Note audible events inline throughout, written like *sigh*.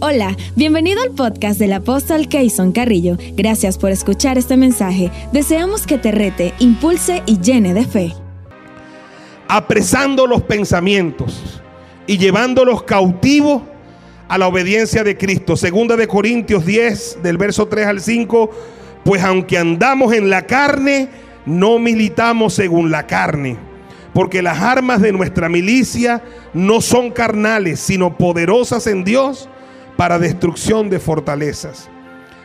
Hola, bienvenido al podcast del apóstol Keyson Carrillo. Gracias por escuchar este mensaje. Deseamos que te rete, impulse y llene de fe. Apresando los pensamientos y llevándolos cautivos a la obediencia de Cristo. Segunda de Corintios 10, del verso 3 al 5. Pues aunque andamos en la carne, no militamos según la carne. Porque las armas de nuestra milicia no son carnales, sino poderosas en Dios para destrucción de fortalezas,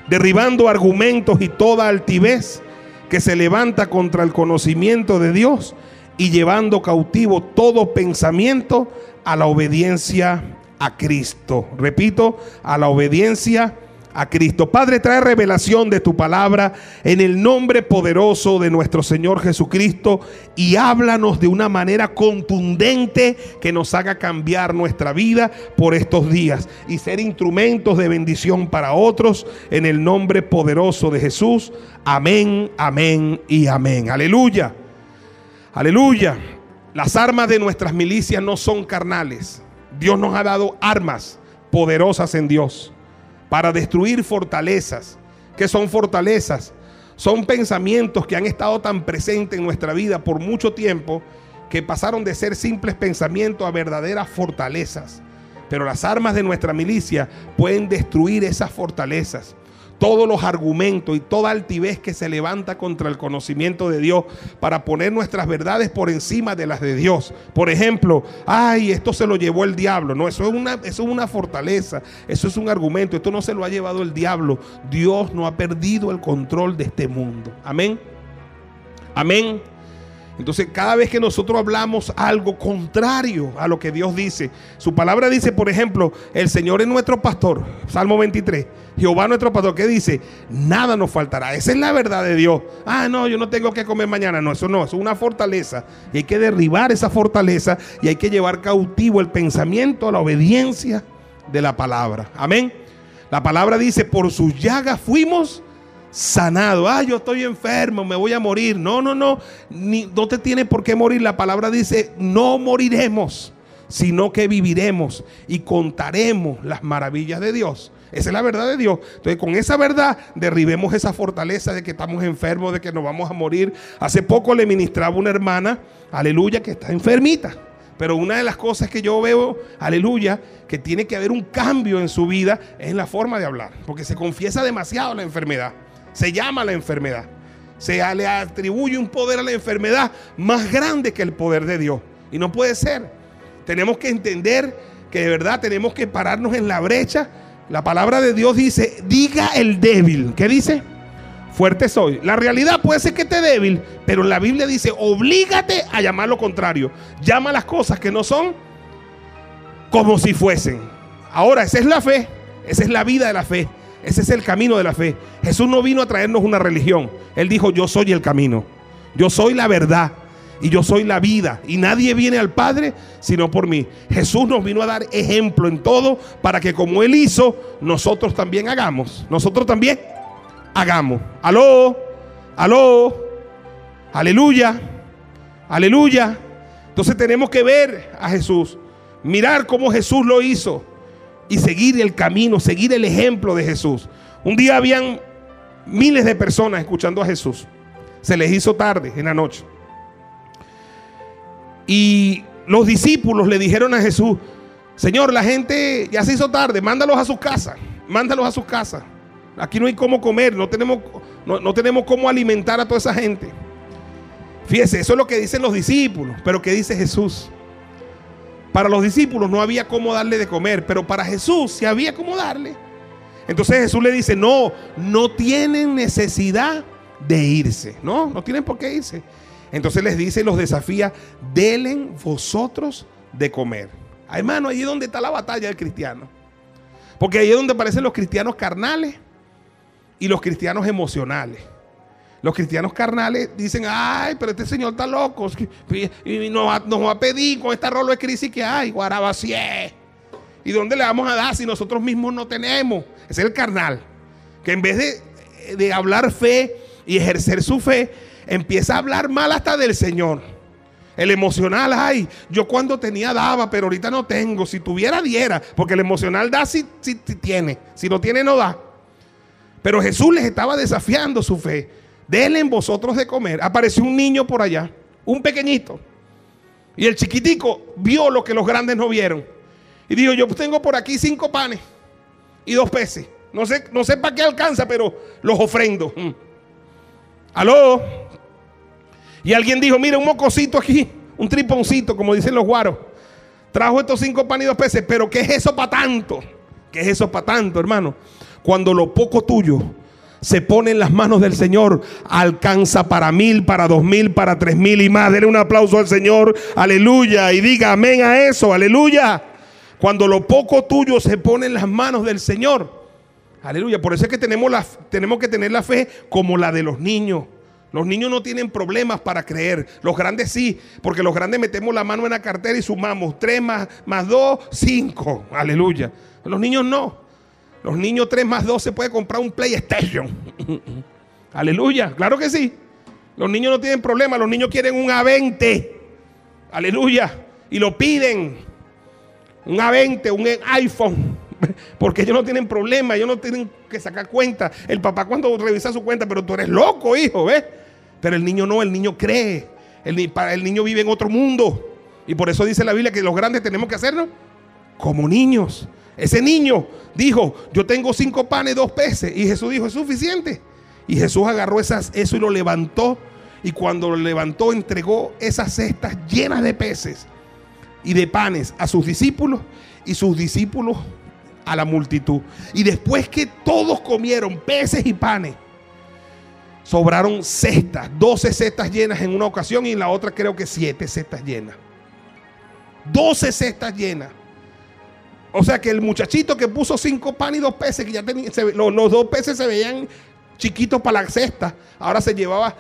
derribando argumentos y toda altivez que se levanta contra el conocimiento de Dios y llevando cautivo todo pensamiento a la obediencia a Cristo. Repito, a la obediencia a Cristo. Padre, trae revelación de tu palabra en el nombre poderoso de nuestro Señor Jesucristo y háblanos de una manera contundente que nos haga cambiar nuestra vida por estos días y ser instrumentos de bendición para otros en el nombre poderoso de Jesús. Amén, amén y amén. Aleluya. Aleluya. Las armas de nuestras milicias no son carnales. Dios nos ha dado armas poderosas en Dios para destruir fortalezas. que son fortalezas? Son pensamientos que han estado tan presentes en nuestra vida por mucho tiempo que pasaron de ser simples pensamientos a verdaderas fortalezas. Pero las armas de nuestra milicia pueden destruir esas fortalezas todos los argumentos y toda altivez que se levanta contra el conocimiento de Dios para poner nuestras verdades por encima de las de Dios. Por ejemplo, ay, esto se lo llevó el diablo. No, eso es una, eso es una fortaleza, eso es un argumento, esto no se lo ha llevado el diablo. Dios no ha perdido el control de este mundo. Amén. Amén. Entonces, cada vez que nosotros hablamos algo contrario a lo que Dios dice, su palabra dice, por ejemplo, el Señor es nuestro pastor, Salmo 23, Jehová nuestro pastor, ¿qué dice? Nada nos faltará. Esa es la verdad de Dios. Ah, no, yo no tengo que comer mañana. No, eso no, eso es una fortaleza. Y hay que derribar esa fortaleza y hay que llevar cautivo el pensamiento a la obediencia de la palabra. Amén. La palabra dice, por sus llagas fuimos sanado. Ah, yo estoy enfermo, me voy a morir. No, no, no. Ni, no te tiene por qué morir. La palabra dice, no moriremos, sino que viviremos y contaremos las maravillas de Dios. Esa es la verdad de Dios. Entonces, con esa verdad, derribemos esa fortaleza de que estamos enfermos, de que nos vamos a morir. Hace poco le ministraba una hermana, aleluya, que está enfermita. Pero una de las cosas que yo veo, aleluya, que tiene que haber un cambio en su vida es en la forma de hablar. Porque se confiesa demasiado la enfermedad se llama la enfermedad. Se le atribuye un poder a la enfermedad más grande que el poder de Dios. Y no puede ser. Tenemos que entender que de verdad tenemos que pararnos en la brecha. La palabra de Dios dice, diga el débil. ¿Qué dice? Fuerte soy. La realidad puede ser que esté débil, pero la Biblia dice, oblígate a llamar lo contrario. Llama las cosas que no son como si fuesen. Ahora, esa es la fe. Esa es la vida de la fe. Ese es el camino de la fe. Jesús no vino a traernos una religión. Él dijo, yo soy el camino. Yo soy la verdad. Y yo soy la vida. Y nadie viene al Padre sino por mí. Jesús nos vino a dar ejemplo en todo para que como Él hizo, nosotros también hagamos. Nosotros también hagamos. Aló, aló, aleluya, aleluya. Entonces tenemos que ver a Jesús. Mirar cómo Jesús lo hizo y seguir el camino, seguir el ejemplo de Jesús. Un día habían miles de personas escuchando a Jesús. Se les hizo tarde en la noche. Y los discípulos le dijeron a Jesús, Señor, la gente ya se hizo tarde, mándalos a sus casas, mándalos a sus casas. Aquí no hay cómo comer, no tenemos, no, no tenemos cómo alimentar a toda esa gente. Fíjese, eso es lo que dicen los discípulos, pero ¿qué dice Jesús? Para los discípulos no había cómo darle de comer, pero para Jesús sí había cómo darle. Entonces Jesús le dice, no, no tienen necesidad de irse. No, no tienen por qué irse. Entonces les dice y los desafía, delen vosotros de comer. Hermano, ahí es donde está la batalla del cristiano. Porque ahí es donde aparecen los cristianos carnales y los cristianos emocionales. Los cristianos carnales dicen, ay, pero este señor está loco. Y nos va, a pedir con esta rolo de crisis que hay, guarabacié. ¿Y dónde le vamos a dar si nosotros mismos no tenemos? Es el carnal. Que en vez de, de hablar fe y ejercer su fe, empieza a hablar mal hasta del Señor. El emocional, ay, yo cuando tenía daba, pero ahorita no tengo. Si tuviera, diera. Porque el emocional da si, si tiene. Si no tiene, no da. Pero Jesús les estaba desafiando su fe. Denle en vosotros de comer. Apareció un niño por allá, un pequeñito. Y el chiquitico vio lo que los grandes no vieron. Y dijo, yo tengo por aquí cinco panes y dos peces. No sé, no sé para qué alcanza, pero los ofrendo. Mm. Aló. Y alguien dijo, mira, un mocosito aquí, un triponcito, como dicen los guaros. Trajo estos cinco panes y dos peces, pero ¿qué es eso para tanto? ¿Qué es eso para tanto, hermano? Cuando lo poco tuyo se pone en las manos del Señor, alcanza para mil, para dos mil, para tres mil y más. Denle un aplauso al Señor, aleluya, y diga amén a eso, aleluya. Cuando lo poco tuyo se pone en las manos del Señor, aleluya. Por eso es que tenemos, la, tenemos que tener la fe como la de los niños. Los niños no tienen problemas para creer. Los grandes sí, porque los grandes metemos la mano en la cartera y sumamos tres más, más dos, cinco. Aleluya. Los niños no. Los niños 3 más 2 se puede comprar un PlayStation. Aleluya, claro que sí. Los niños no tienen problema, los niños quieren un A20. Aleluya. Y lo piden. Un A20, un iPhone. *laughs* Porque ellos no tienen problema, ellos no tienen que sacar cuenta. El papá cuando revisa su cuenta, pero tú eres loco, hijo, ¿ves? Pero el niño no, el niño cree. El, el niño vive en otro mundo. Y por eso dice la Biblia que los grandes tenemos que hacerlo como niños. Ese niño dijo, yo tengo cinco panes, dos peces. Y Jesús dijo, es suficiente. Y Jesús agarró esas, eso y lo levantó. Y cuando lo levantó, entregó esas cestas llenas de peces y de panes a sus discípulos y sus discípulos a la multitud. Y después que todos comieron peces y panes, sobraron cestas, 12 cestas llenas en una ocasión y en la otra creo que siete cestas llenas. 12 cestas llenas. O sea que el muchachito que puso cinco panes y dos peces, que ya tenía, los, dos peces se veían chiquitos para la cesta, ahora se llevaba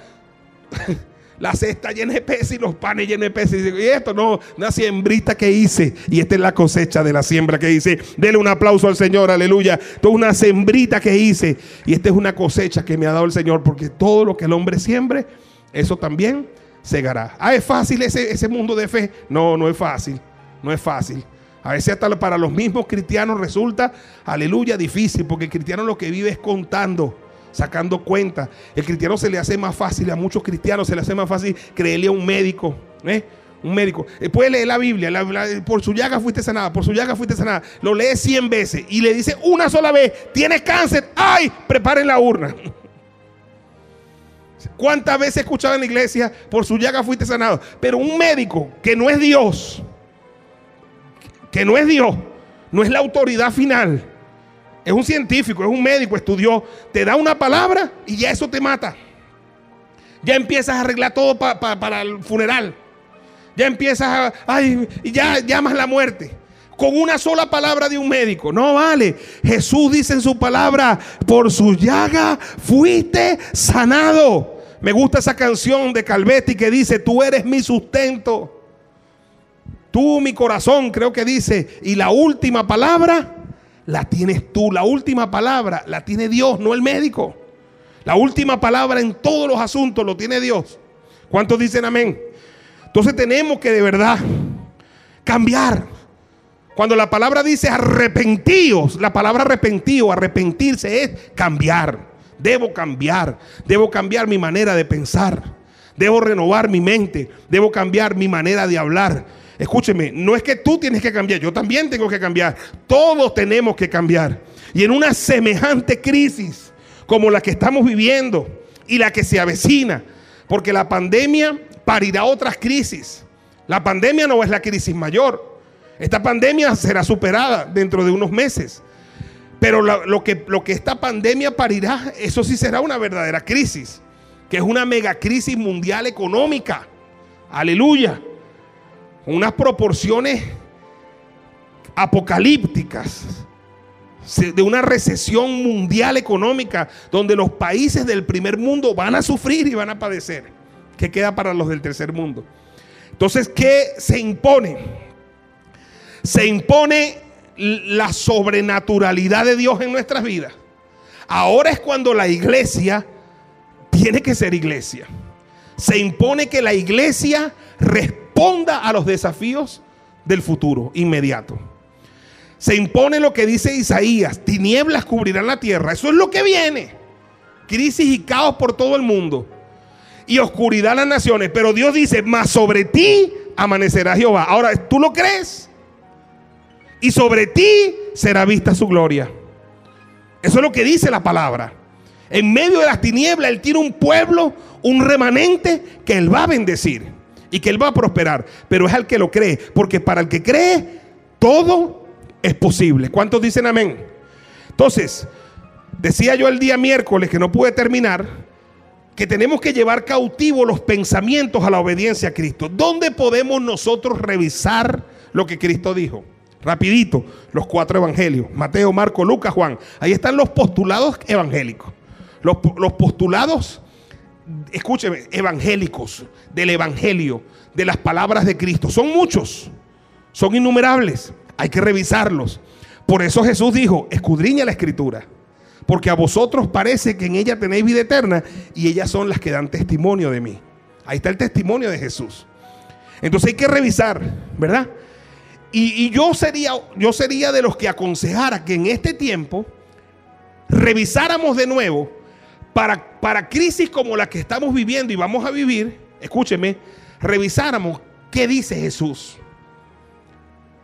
*laughs* la cesta llena de peces y los panes llenos de peces. Y, esto no, una siembrita que hice. Y esta es la cosecha de la siembra que hice. Dele un aplauso al Señor, aleluya. Es una sembrita que hice. Y esta es una cosecha que me ha dado el Señor. Porque todo lo que el hombre siembre, eso también segará. Ah, ¿es fácil ese, ese mundo de fe? No, no es fácil. No es fácil. A veces hasta para los mismos cristianos resulta, aleluya, difícil, porque el cristiano lo que vive es contando, sacando cuenta. El cristiano se le hace más fácil, a muchos cristianos se le hace más fácil creerle a un médico. ¿eh? Un médico. Eh, puede leer la Biblia, por su llaga fuiste sanada, por su llaga fuiste sanada. Lo lee 100 veces y le dice una sola vez, tienes cáncer, ay, preparen la urna. *laughs* ¿Cuántas veces escuchaba en la iglesia, por su llaga fuiste sanado? Pero un médico que no es Dios, que no es Dios, no es la autoridad final. Es un científico, es un médico, estudió, te da una palabra y ya eso te mata. Ya empiezas a arreglar todo para el funeral. Ya empiezas a, ay, ya llamas la muerte. Con una sola palabra de un médico. No vale. Jesús dice en su palabra, por su llaga fuiste sanado. Me gusta esa canción de Calvetti que dice, tú eres mi sustento. Tú, mi corazón, creo que dice, y la última palabra la tienes tú. La última palabra la tiene Dios, no el médico. La última palabra en todos los asuntos lo tiene Dios. ¿Cuántos dicen amén? Entonces tenemos que de verdad cambiar. Cuando la palabra dice arrepentíos, la palabra arrepentido, arrepentirse es cambiar. Debo cambiar. Debo cambiar mi manera de pensar. Debo renovar mi mente. Debo cambiar mi manera de hablar. Escúcheme, no es que tú tienes que cambiar, yo también tengo que cambiar. Todos tenemos que cambiar. Y en una semejante crisis como la que estamos viviendo y la que se avecina, porque la pandemia parirá otras crisis. La pandemia no es la crisis mayor. Esta pandemia será superada dentro de unos meses. Pero lo, que, lo que esta pandemia parirá, eso sí será una verdadera crisis, que es una mega crisis mundial económica. Aleluya unas proporciones apocalípticas de una recesión mundial económica donde los países del primer mundo van a sufrir y van a padecer. ¿Qué queda para los del tercer mundo? Entonces, ¿qué se impone? Se impone la sobrenaturalidad de Dios en nuestras vidas. Ahora es cuando la iglesia tiene que ser iglesia. Se impone que la iglesia responda responda a los desafíos del futuro inmediato. Se impone lo que dice Isaías, tinieblas cubrirán la tierra. Eso es lo que viene. Crisis y caos por todo el mundo. Y oscuridad las naciones. Pero Dios dice, más sobre ti amanecerá Jehová. Ahora, ¿tú lo crees? Y sobre ti será vista su gloria. Eso es lo que dice la palabra. En medio de las tinieblas, Él tiene un pueblo, un remanente que Él va a bendecir y que Él va a prosperar. Pero es al que lo cree. Porque para el que cree, todo es posible. ¿Cuántos dicen amén? Entonces, decía yo el día miércoles que no pude terminar, que tenemos que llevar cautivo los pensamientos a la obediencia a Cristo. ¿Dónde podemos nosotros revisar lo que Cristo dijo? Rapidito, los cuatro evangelios, Mateo, Marco, Lucas, Juan. Ahí están los postulados evangélicos. Los, los postulados, escúcheme, evangélicos, del evangelio, de las palabras de Cristo. Son muchos, son innumerables hay que revisarlos. Por eso Jesús dijo, escudriña la escritura, porque a vosotros parece que en ella tenéis vida eterna y ellas son las que dan testimonio de mí. Ahí está el testimonio de Jesús. Entonces hay que revisar, ¿verdad? Y, yo, sería, yo sería de los que aconsejara que en este tiempo revisáramos de nuevo para, crisis como la que estamos viviendo y vamos a vivir, escúcheme, revisáramos qué dice Jesús.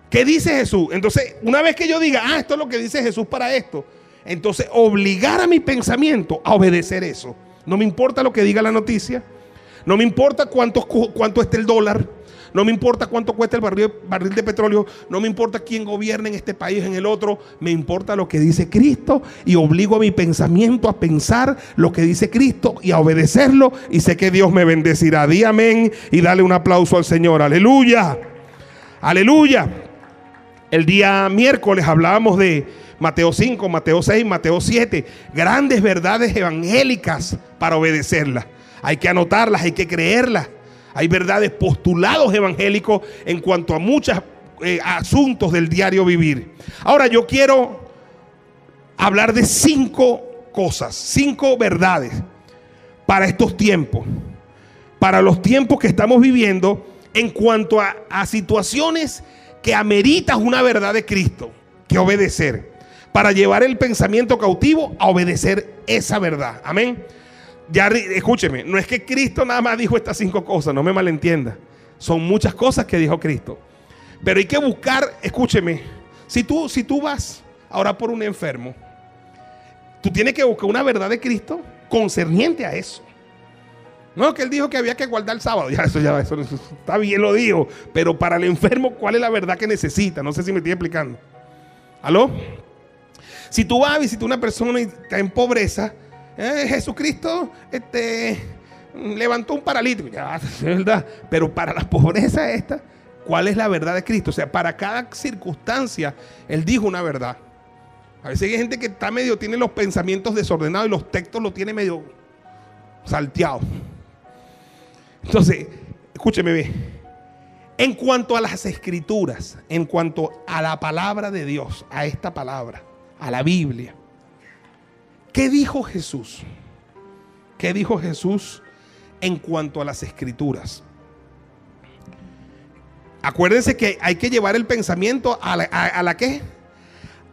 ¿Qué dice Jesús? Entonces, una vez que yo diga, ah, esto es lo que dice Jesús para esto, entonces obligar a mi pensamiento a obedecer eso. No me importa lo que diga la noticia, no me importa cuánto, cuánto esté el dólar, no me importa cuánto cuesta el barril, de petróleo, no me importa quién gobierna en este país, en el otro, me importa lo que dice Cristo y obligo a mi pensamiento a pensar lo que dice Cristo y a obedecerlo y sé que Dios me bendecirá. Di amén y dale un aplauso al Señor. Aleluya. Aleluya. El día miércoles hablábamos de Mateo 5, Mateo 6, Mateo 7, grandes verdades evangélicas para obedecerlas. Hay que anotarlas, hay que creerlas. Hay verdades postulados evangélicos en cuanto a muchos eh, asuntos del diario vivir. Ahora yo quiero hablar de cinco cosas, cinco verdades para estos tiempos, para los tiempos que estamos viviendo en cuanto a, a situaciones que ameritas una verdad de Cristo que obedecer. Para llevar el pensamiento cautivo a obedecer esa verdad. Amén. Ya escúcheme, no es que Cristo nada más dijo estas cinco cosas, no me malentienda. Son muchas cosas que dijo Cristo. Pero hay que buscar, escúcheme, si tú, si tú vas ahora por un enfermo, tú tienes que buscar una verdad de Cristo concerniente a eso. No, que él dijo que había que guardar el sábado. *laughs* Ya, eso ya, eso, está bien, lo dijo. Pero para el enfermo, ¿cuál es la verdad que necesita? No sé si me estoy explicando. ¿Aló? Si tú vas a visitar a una persona y está en pobreza, eh, Jesucristo este, levantó un paralítico. Ya, *laughs* verdad. Pero para la pobreza esta, ¿cuál es la verdad de Cristo? O sea, para cada circunstancia, Él dijo una verdad. A veces hay gente que está medio, tiene los pensamientos desordenados y los textos los tiene medio salteados. Entonces, escúcheme bien. En cuanto a las escrituras, en cuanto a la palabra de Dios, a esta palabra, a la Biblia, ¿qué dijo Jesús? ¿Qué dijo Jesús en cuanto a las escrituras? Acuérdense que hay que llevar el pensamiento a la, a, qué?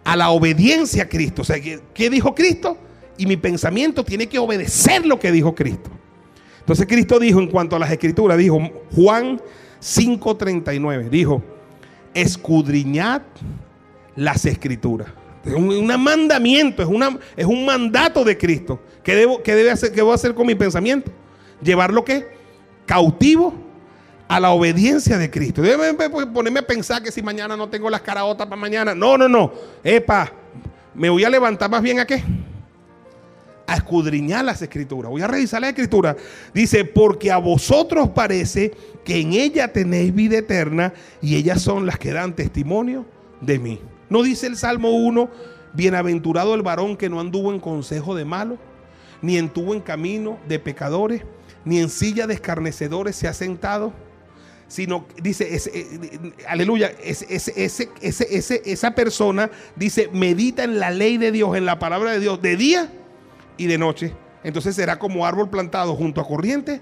A la obediencia a Cristo. O sea, ¿qué dijo Cristo? Y mi pensamiento tiene que obedecer lo que dijo Cristo. Entonces Cristo dijo en cuanto a las escrituras, dijo Juan 5:39, dijo, escudriñad las escrituras. Es un, mandamiento, es, una, es un mandato de Cristo. ¿Qué, debo, qué debe hacer, qué hacer con mi pensamiento? Llevarlo qué? Cautivo a la obediencia de Cristo. Debe ponerme a pensar que si mañana no tengo las caraotas para mañana. No, no, no. Epa, me voy a levantar más bien a qué? a escudriñar las escrituras. Voy a revisar la escritura. Dice, porque a vosotros parece que en ella tenéis vida eterna y ellas son las que dan testimonio de mí. ¿No dice el Salmo 1, bienaventurado el varón que no anduvo en consejo de malos, ni entuvo en camino de pecadores, ni en silla de escarnecedores se ha sentado? sino dice, eh, aleluya, esa persona dice, medita en la ley de Dios, en la palabra de Dios, de día y de noche. Entonces será como árbol plantado junto a corriente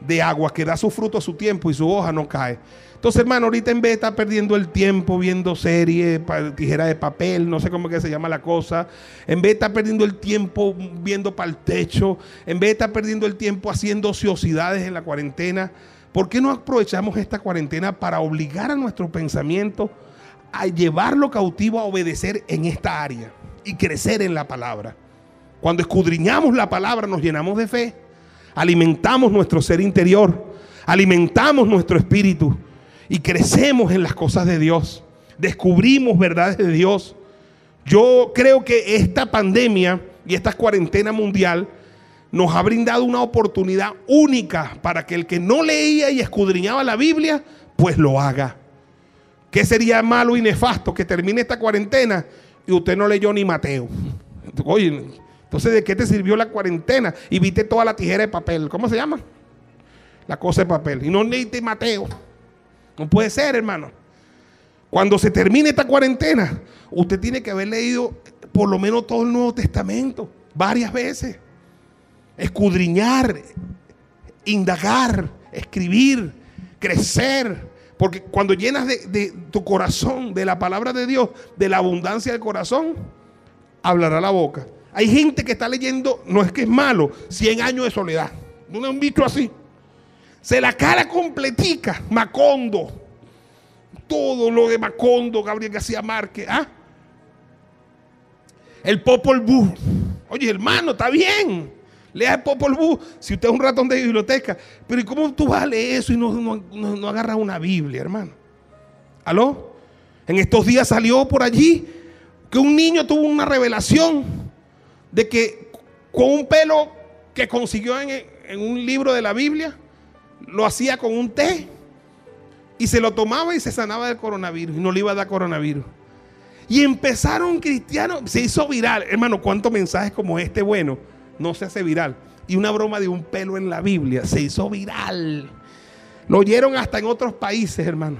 de agua que da su fruto a su tiempo y su hoja no cae. Entonces, hermano, ahorita en vez de estar perdiendo el tiempo viendo series, tijera de papel, no sé cómo que se llama la cosa, en vez de estar perdiendo el tiempo viendo para el techo, en vez de estar perdiendo el tiempo haciendo ociosidades en la cuarentena, ¿por qué no aprovechamos esta cuarentena para obligar a nuestro pensamiento a llevarlo cautivo a obedecer en esta área y crecer en la palabra? Cuando escudriñamos la palabra nos llenamos de fe, alimentamos nuestro ser interior, alimentamos nuestro espíritu y crecemos en las cosas de Dios. Descubrimos verdades de Dios. Yo creo que esta pandemia y esta cuarentena mundial nos ha brindado una oportunidad única para que el que no leía y escudriñaba la Biblia, pues lo haga. ¿Qué sería malo y nefasto que termine esta cuarentena y usted no leyó ni Mateo? *laughs* Oye, entonces ¿de qué te sirvió la cuarentena? Y viste toda la tijera de papel. ¿Cómo se llama? La cosa de papel. Y no leíste Mateo. No puede ser, hermano. Cuando se termine esta cuarentena, usted tiene que haber leído por lo menos todo el Nuevo Testamento, varias veces. Escudriñar, indagar, escribir, crecer. Porque cuando llenas de, de, tu corazón de la palabra de Dios, de la abundancia del corazón, hablará la boca. Hay gente que está leyendo, no es que es malo, 100 años de soledad. ¿No han visto así? Se la cara completica, Macondo. Todo lo de Macondo, Gabriel García Márquez. ¿ah? El Popol Vuh. Oye, hermano, está bien. Lea el Popol Vuh si usted es un ratón de biblioteca. Pero ¿y cómo tú vas a leer eso y no agarras una Biblia, hermano? ¿Aló? En estos días salió por allí que un niño tuvo una revelación de que con un pelo que consiguió en, un libro de la Biblia, lo hacía con un té y se lo tomaba y se sanaba del coronavirus y no le iba a dar coronavirus. Y empezaron cristianos, se hizo viral. Hermano, ¿cuántos mensajes como este bueno no se hace viral? Y una broma de un pelo en la Biblia se hizo viral. Lo oyeron hasta en otros países, hermano.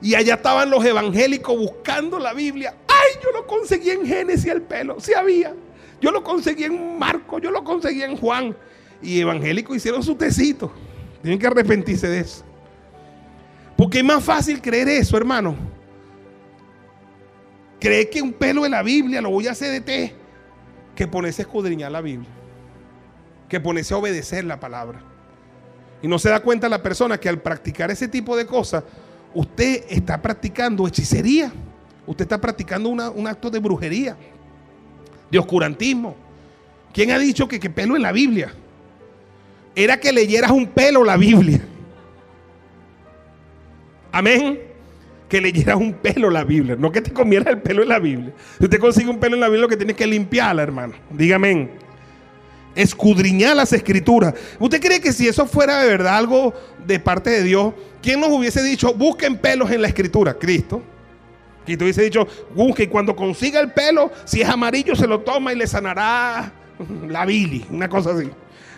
Y allá estaban los evangélicos buscando la Biblia. ¡Ay, yo lo conseguí en Génesis el pelo! Sí había. Yo lo conseguí en Marco, yo lo conseguí en Juan. Y evangélicos hicieron su tecito. Tienen que arrepentirse de eso. Porque es más fácil creer eso, hermano. Creer que un pelo de la Biblia lo voy a hacer de té. Que ponerse a escudriñar la Biblia. Que ponerse a obedecer la palabra. Y no se da cuenta la persona que al practicar ese tipo de cosas, usted está practicando hechicería. Usted está practicando un acto de brujería, de oscurantismo. ¿Quién ha dicho que, que pelo en la Biblia? era que leyeras un pelo la Biblia. Amén. Que leyeras un pelo la Biblia. No que te comieras el pelo en la Biblia. Si usted consigue un pelo en la Biblia, lo que tiene que limpiarla, hermano. Dígame. Escudriñar las escrituras. ¿Usted cree que si eso fuera de verdad algo de parte de Dios, ¿quién nos hubiese dicho, busquen pelos en la escritura? Cristo. Cristo hubiese dicho, busque y cuando consiga el pelo, si es amarillo, se lo toma y le sanará la bili. Una cosa así.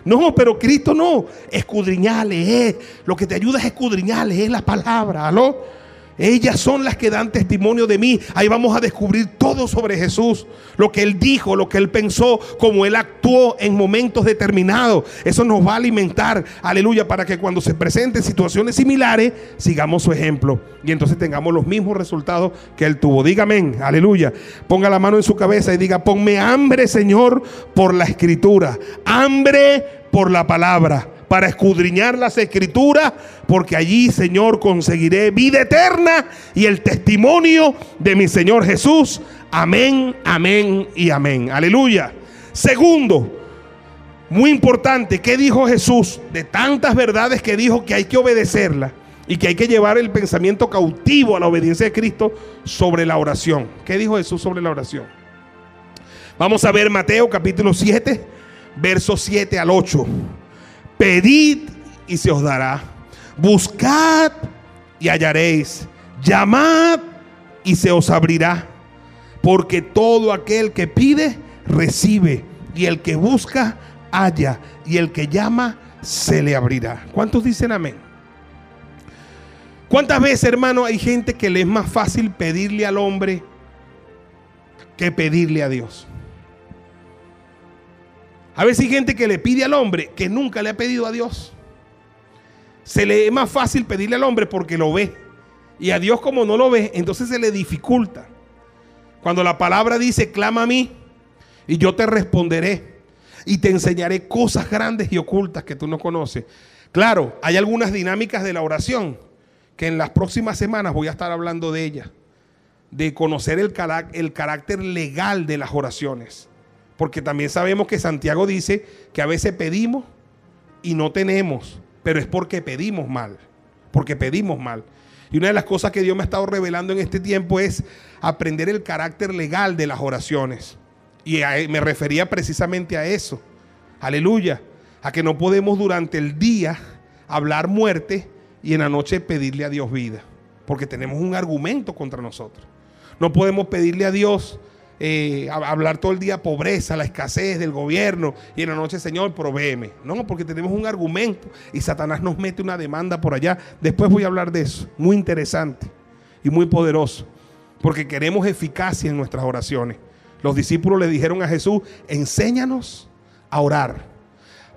No, pero Cristo no. Escudriñales, es. Lo que te ayuda es escudriñales, es la palabra. ¿Aló? Ellas son las que dan testimonio de mí. Ahí vamos a descubrir todo sobre Jesús. Lo que Él dijo, lo que Él pensó, cómo Él actuó en momentos determinados. Eso nos va a alimentar, aleluya, para que cuando se presenten situaciones similares, sigamos su ejemplo. Y entonces tengamos los mismos resultados que Él tuvo. Dígame, aleluya. Ponga la mano en su cabeza y diga, ponme hambre, Señor, por la escritura. Hambre por la palabra para escudriñar las escrituras, porque allí, Señor, conseguiré vida eterna y el testimonio de mi Señor Jesús. Amén, amén y amén. Aleluya. Segundo, muy importante, ¿qué dijo Jesús? De tantas verdades que dijo que hay que obedecerla y que hay que llevar el pensamiento cautivo a la obediencia de Cristo sobre la oración. ¿Qué dijo Jesús sobre la oración? Vamos a ver Mateo capítulo 7, versos 7 al 8. Pedid y se os dará. Buscad y hallaréis. Llamad y se os abrirá. Porque todo aquel que pide, recibe. Y el que busca, halla. Y el que llama, se le abrirá. ¿Cuántos dicen amén? ¿Cuántas veces, hermano, hay gente que le es más fácil pedirle al hombre que pedirle a Dios? A veces hay gente que le pide al hombre que nunca le ha pedido a Dios. se le es más fácil pedirle al hombre porque lo ve. Y a Dios como no lo ve, entonces se le dificulta. Cuando la palabra dice, clama a mí y yo te responderé y te enseñaré cosas grandes y ocultas que tú no conoces. Claro, hay algunas dinámicas de la oración que en las próximas semanas voy a estar hablando de ellas, de conocer el, el carácter legal de las oraciones. Porque también sabemos que Santiago dice que a veces pedimos y no tenemos, pero es porque pedimos mal, porque pedimos mal. Y una de las cosas que Dios me ha estado revelando en este tiempo es aprender el carácter legal de las oraciones. Y me refería precisamente a eso. Aleluya. A que no podemos durante el día hablar muerte y en la noche pedirle a Dios vida. Porque tenemos un argumento contra nosotros. No podemos pedirle a Dios eh, hablar todo el día pobreza, la escasez del gobierno y en la noche, Señor, provéeme. No, porque tenemos un argumento y Satanás nos mete una demanda por allá. Después voy a hablar de eso. Muy interesante y muy poderoso. Porque queremos eficacia en nuestras oraciones. Los discípulos le dijeron a Jesús, enséñanos a orar.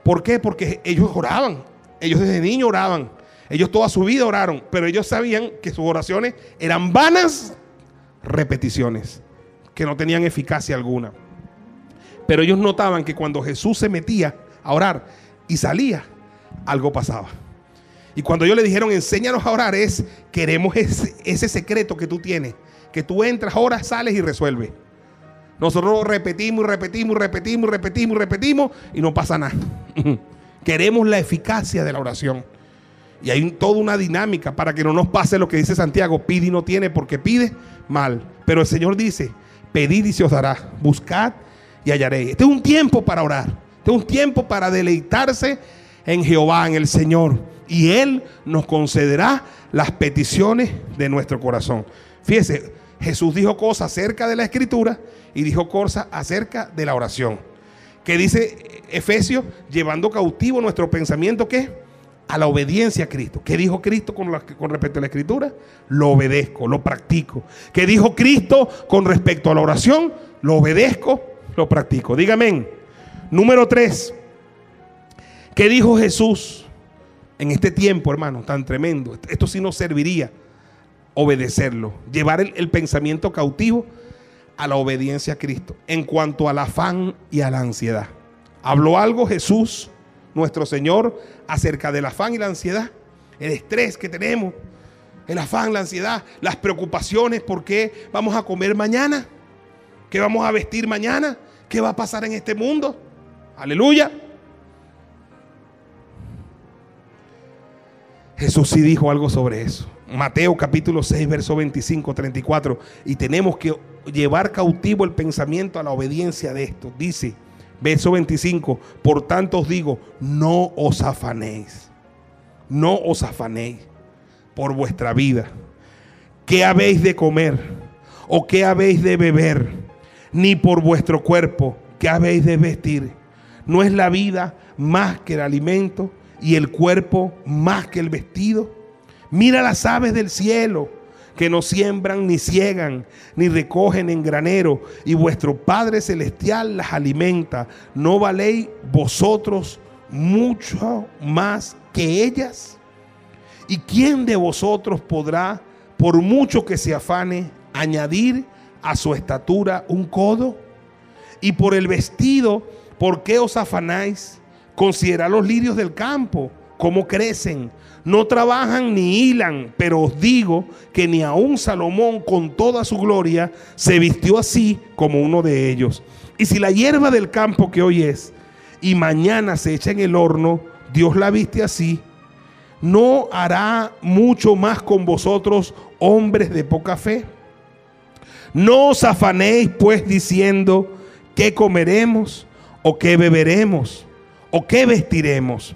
¿Por qué? Porque ellos oraban. Ellos desde niños oraban. Ellos toda su vida oraron. Pero ellos sabían que sus oraciones eran vanas repeticiones que no tenían eficacia alguna. Pero ellos notaban que cuando Jesús se metía a orar y salía, algo pasaba. Y cuando ellos le dijeron, enséñanos a orar, es, queremos ese, ese secreto que tú tienes, que tú entras, oras, sales y resuelves. Nosotros repetimos y repetimos y repetimos y repetimos y repetimos y no pasa nada. *laughs* Queremos la eficacia de la oración. Y hay toda una dinámica para que no nos pase lo que dice Santiago, pide y no tiene porque pide mal. Pero el Señor dice, Pedid y se os dará. Buscad y hallaréis. Este es un tiempo para orar. Este es un tiempo para deleitarse en Jehová, en el Señor. Y Él nos concederá las peticiones de nuestro corazón. Fíjese, Jesús dijo cosas acerca de la escritura y dijo cosas acerca de la oración. Que dice Efesios, llevando cautivo nuestro pensamiento, ¿qué? A la obediencia a Cristo. ¿Qué dijo Cristo con, respecto a la escritura? Lo obedezco, lo practico. ¿Qué dijo Cristo con respecto a la oración? Lo obedezco, lo practico. Dígame. Número tres. ¿Qué dijo Jesús en este tiempo, hermano, tan tremendo? Esto sí nos serviría obedecerlo, llevar el, el pensamiento cautivo a la obediencia a Cristo en cuanto al afán y a la ansiedad. ¿Habló algo Jesús, nuestro Señor, acerca del afán y la ansiedad, el estrés que tenemos, el afán, la ansiedad, las preocupaciones por qué vamos a comer mañana, qué vamos a vestir mañana, qué va a pasar en este mundo. Aleluya. Jesús sí dijo algo sobre eso. Mateo capítulo 6, verso 25, 34. Y tenemos que llevar cautivo el pensamiento a la obediencia de esto. Dice, Verso 25, por tanto os digo, no os afanéis, no os afanéis por vuestra vida. ¿Qué habéis de comer? ¿O qué habéis de beber? Ni por vuestro cuerpo, ¿qué habéis de vestir? ¿No es la vida más que el alimento y el cuerpo más que el vestido? Mira las aves del cielo que no siembran ni ciegan, ni recogen en granero, y vuestro Padre Celestial las alimenta. ¿No valéis vosotros mucho más que ellas? ¿Y quién de vosotros podrá, por mucho que se afane, añadir a su estatura un codo? Y por el vestido, ¿por qué os afanáis? Considerad los lirios del campo, cómo crecen no trabajan ni hilan, pero os digo que ni aun Salomón con toda su gloria se vistió así como uno de ellos. Y si la hierba del campo que hoy es y mañana se echa en el horno, Dios la viste así, ¿no hará mucho más con vosotros, hombres de poca fe? No os afanéis pues diciendo, ¿qué comeremos? ¿O qué beberemos? ¿O qué vestiremos?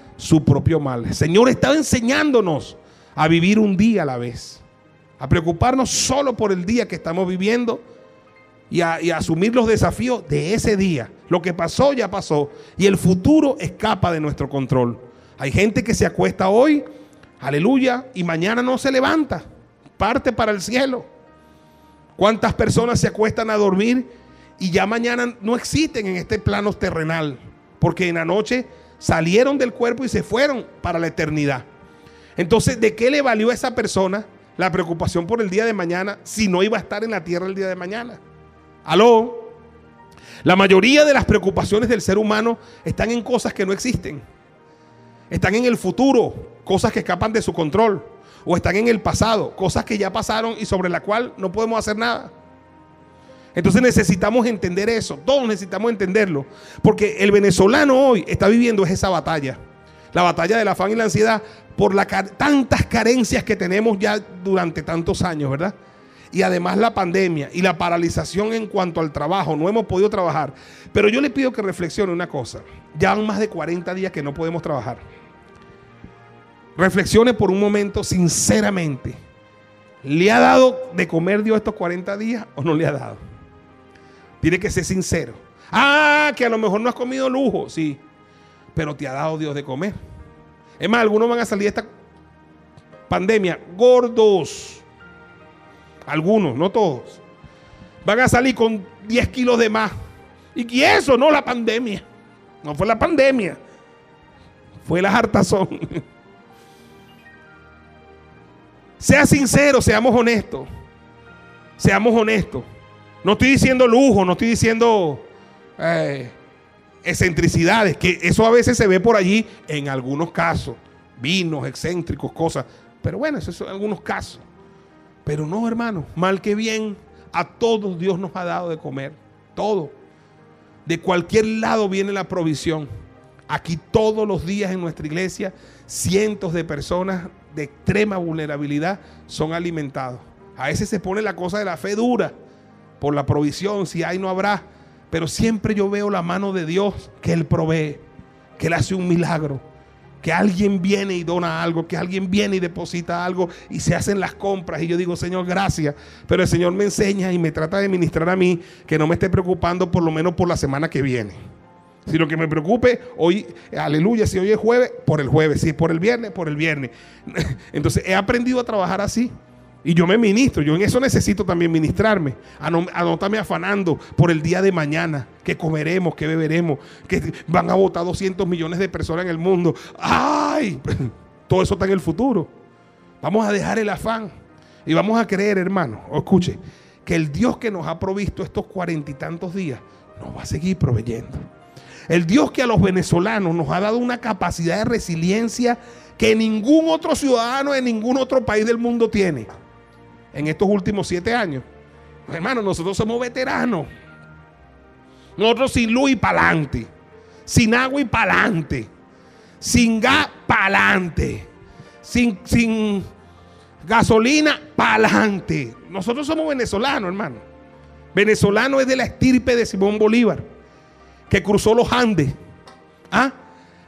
su propio mal. El Señor estaba enseñándonos a vivir un día a la vez, a preocuparnos solo por el día que estamos viviendo y a, y a, asumir los desafíos de ese día. Lo que pasó ya pasó y el futuro escapa de nuestro control. Hay gente que se acuesta hoy, aleluya, y mañana no se levanta, parte para el cielo. ¿Cuántas personas se acuestan a dormir y ya mañana no existen en este plano terrenal? Porque en la noche salieron del cuerpo y se fueron para la eternidad. Entonces, ¿de qué le valió a esa persona la preocupación por el día de mañana si no iba a estar en la tierra el día de mañana? Aló. La mayoría de las preocupaciones del ser humano están en cosas que no existen. Están en el futuro, cosas que escapan de su control. O están en el pasado, cosas que ya pasaron y sobre la cual no podemos hacer nada. Entonces necesitamos entender eso, todos necesitamos entenderlo, porque el venezolano hoy está viviendo esa batalla, la batalla del afán y la ansiedad por las tantas carencias que tenemos ya durante tantos años, ¿verdad? Y además la pandemia y la paralización en cuanto al trabajo, no hemos podido trabajar. Pero yo le pido que reflexione una cosa, ya han más de 40 días que no podemos trabajar. Reflexione por un momento sinceramente, ¿le ha dado de comer Dios estos 40 días o no le ha dado? Tiene que ser sincero. Ah, que a lo mejor no has comido lujo, sí. Pero te ha dado Dios de comer. Es más, algunos van a salir de esta pandemia gordos. Algunos, no todos. Van a salir con 10 kilos de más. Y eso no la pandemia. No fue la pandemia. Fue la hartazón. *laughs* sea sincero, seamos honestos. Seamos honestos. No estoy diciendo lujo, no estoy diciendo eh, excentricidades, que eso a veces se ve por allí en algunos casos. Vinos excéntricos, cosas. Pero bueno, eso son algunos casos. Pero no, hermano, mal que bien, a todos Dios nos ha dado de comer. Todo. De cualquier lado viene la provisión. Aquí todos los días en nuestra iglesia, cientos de personas de extrema vulnerabilidad son alimentados. A veces se pone la cosa de la fe dura por la provisión, si hay no habrá. Pero siempre yo veo la mano de Dios que Él provee, que Él hace un milagro, que alguien viene y dona algo, que alguien viene y deposita algo y se hacen las compras. Y yo digo, Señor, gracias. Pero el Señor me enseña y me trata de ministrar a mí que no me esté preocupando por lo menos por la semana que viene. Sino que me preocupe hoy, aleluya, si hoy es jueves, por el jueves, si es por el viernes, por el viernes. *laughs* Entonces he aprendido a trabajar así. Y yo me ministro, yo en eso necesito también ministrarme, a no, estarme afanando por el día de mañana, que comeremos, que beberemos, que van a votar 200 millones de personas en el mundo. ¡Ay! *laughs* Todo eso está en el futuro. Vamos a dejar el afán y vamos a creer, hermano, escuche, que el Dios que nos ha provisto estos cuarenta y tantos días nos va a seguir proveyendo. El Dios que a los venezolanos nos ha dado una capacidad de resiliencia que ningún otro ciudadano de ningún otro país del mundo tiene en estos últimos siete años. Hermano, nosotros somos veteranos. Nosotros sin luz y pa'lante. Sin agua y pa'lante. Sin gas pa'lante. Sin, sin gasolina pa'lante. Nosotros somos venezolanos, hermano. Venezolano es de la estirpe de Simón Bolívar, que cruzó los Andes ¿ah?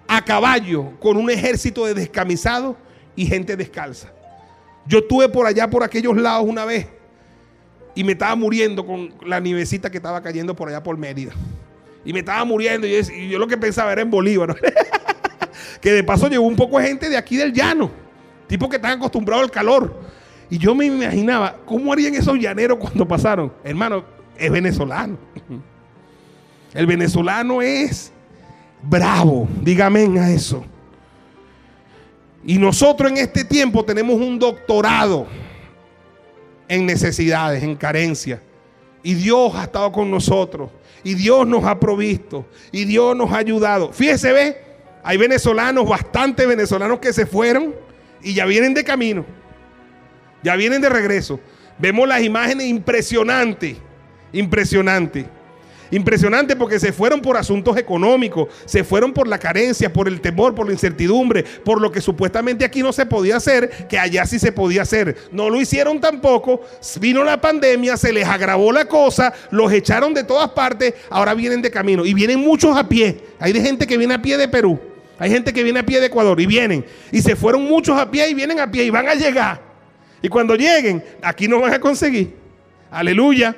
a caballo con un ejército de descamisados y gente descalza. Yo estuve por allá, por aquellos lados una vez. Y me estaba muriendo con la nivecita que estaba cayendo por allá por Mérida. Y me estaba muriendo. Y yo, lo que pensaba era en Bolívar. *laughs* que de paso llegó un poco de gente de aquí del llano. Tipo que están acostumbrados al calor. Y yo me imaginaba, ¿cómo harían esos llaneros cuando pasaron? Hermano, es venezolano. El venezolano es bravo. Dígame a eso. Y nosotros en este tiempo tenemos un doctorado en necesidades, en carencias. Y Dios ha estado con nosotros. Y Dios nos ha provisto. Y Dios nos ha ayudado. Fíjese, ve, hay venezolanos, bastantes venezolanos que se fueron y ya vienen de camino. Ya vienen de regreso. Vemos las imágenes impresionantes. Impresionantes. Impresionante porque se fueron por asuntos económicos, se fueron por la carencia, por el temor, por la incertidumbre, por lo que supuestamente aquí no se podía hacer, que allá sí se podía hacer. No lo hicieron tampoco, vino la pandemia, se les agravó la cosa, los echaron de todas partes, ahora vienen de camino y vienen muchos a pie. Hay de gente que viene a pie de Perú. Hay gente que viene a pie de Ecuador y vienen. Y se fueron muchos a pie y vienen a pie y van a llegar. Y cuando lleguen, aquí no van a conseguir. Aleluya.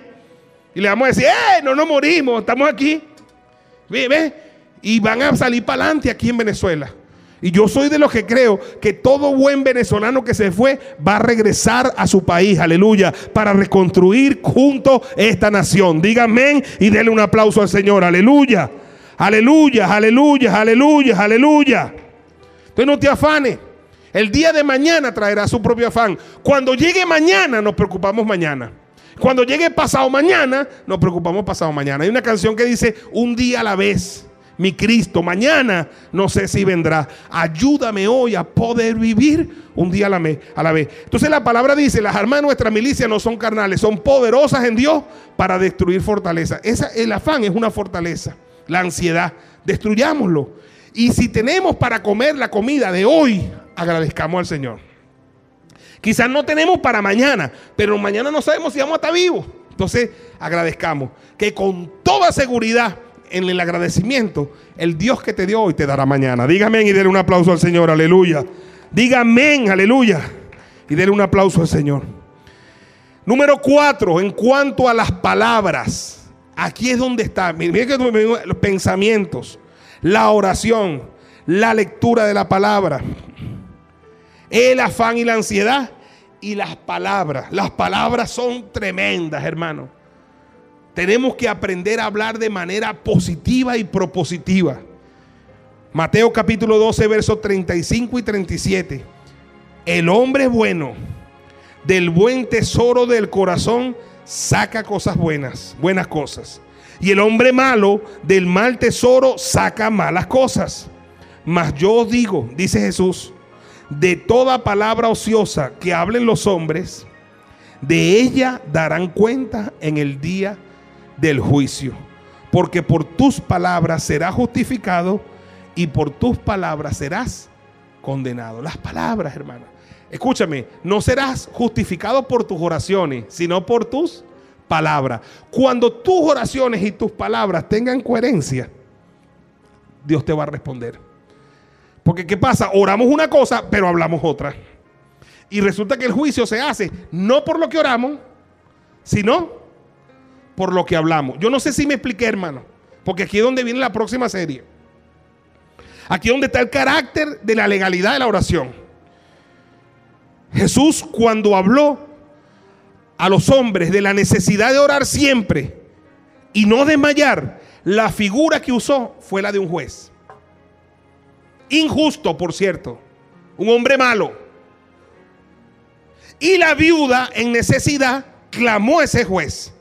Y le vamos a decir, ¡eh! No nos morimos, estamos aquí. ¿Ve? ¿Ve? Y van a salir para adelante aquí en Venezuela. Y yo soy de los que creo que todo buen venezolano que se fue va a regresar a su país, aleluya, para reconstruir junto esta nación. Díganme y denle un aplauso al Señor, aleluya. Aleluya, aleluya, aleluya, aleluya. Entonces no te afanes. El día de mañana traerá su propio afán. Cuando llegue mañana nos preocupamos mañana. Cuando llegue pasado mañana nos preocupamos pasado mañana. Hay una canción que dice un día a la vez. Mi Cristo, mañana no sé si vendrá. Ayúdame hoy a poder vivir un día a la, vez. Entonces la palabra dice, las armas de nuestra milicia no son carnales, son poderosas en Dios para destruir fortaleza. Esa, el afán es una fortaleza la ansiedad. Destruyámoslo. Y si tenemos para comer la comida de hoy, agradezcamos al Señor. Quizás no tenemos para mañana, pero mañana no sabemos si vamos a estar vivos. Entonces, agradezcamos que con toda seguridad en el agradecimiento, el Dios que te dio hoy te dará mañana. Dígame y denle un aplauso al Señor, aleluya. Dígame, aleluya. Y denle un aplauso al Señor. Número cuatro, en cuanto a las palabras. Aquí es donde está. Miren que los pensamientos, la oración, la lectura de la palabra, el afán y la ansiedad y las palabras. Las palabras son tremendas, hermano. Tenemos que aprender a hablar de manera positiva y propositiva. Mateo capítulo 12, versos 35 y 37. El hombre bueno, del buen tesoro del corazón, saca cosas buenas, buenas cosas. Y el hombre malo del mal tesoro saca malas cosas. Mas yo os digo, dice Jesús, de toda palabra ociosa que hablen los hombres, de ella darán cuenta en el día del juicio. Porque por tus palabras serás justificado y por tus palabras serás condenado. Las palabras, hermano. Escúchame, no serás justificado por tus oraciones, sino por tus palabras. Cuando tus oraciones y tus palabras tengan coherencia, Dios te va a responder. Porque ¿qué pasa? Oramos una cosa, pero hablamos otra. Y resulta que el juicio se hace no por lo que oramos, sino por lo que hablamos. Yo no sé si me expliqué, hermano, porque aquí es donde viene la próxima serie. Aquí es donde está el carácter de la legalidad de la oración. Jesús cuando habló a los hombres de la necesidad de orar siempre y no desmayar, la figura que usó fue la de un juez. Injusto, por cierto. Un hombre malo. Y la viuda en necesidad clamó a ese juez.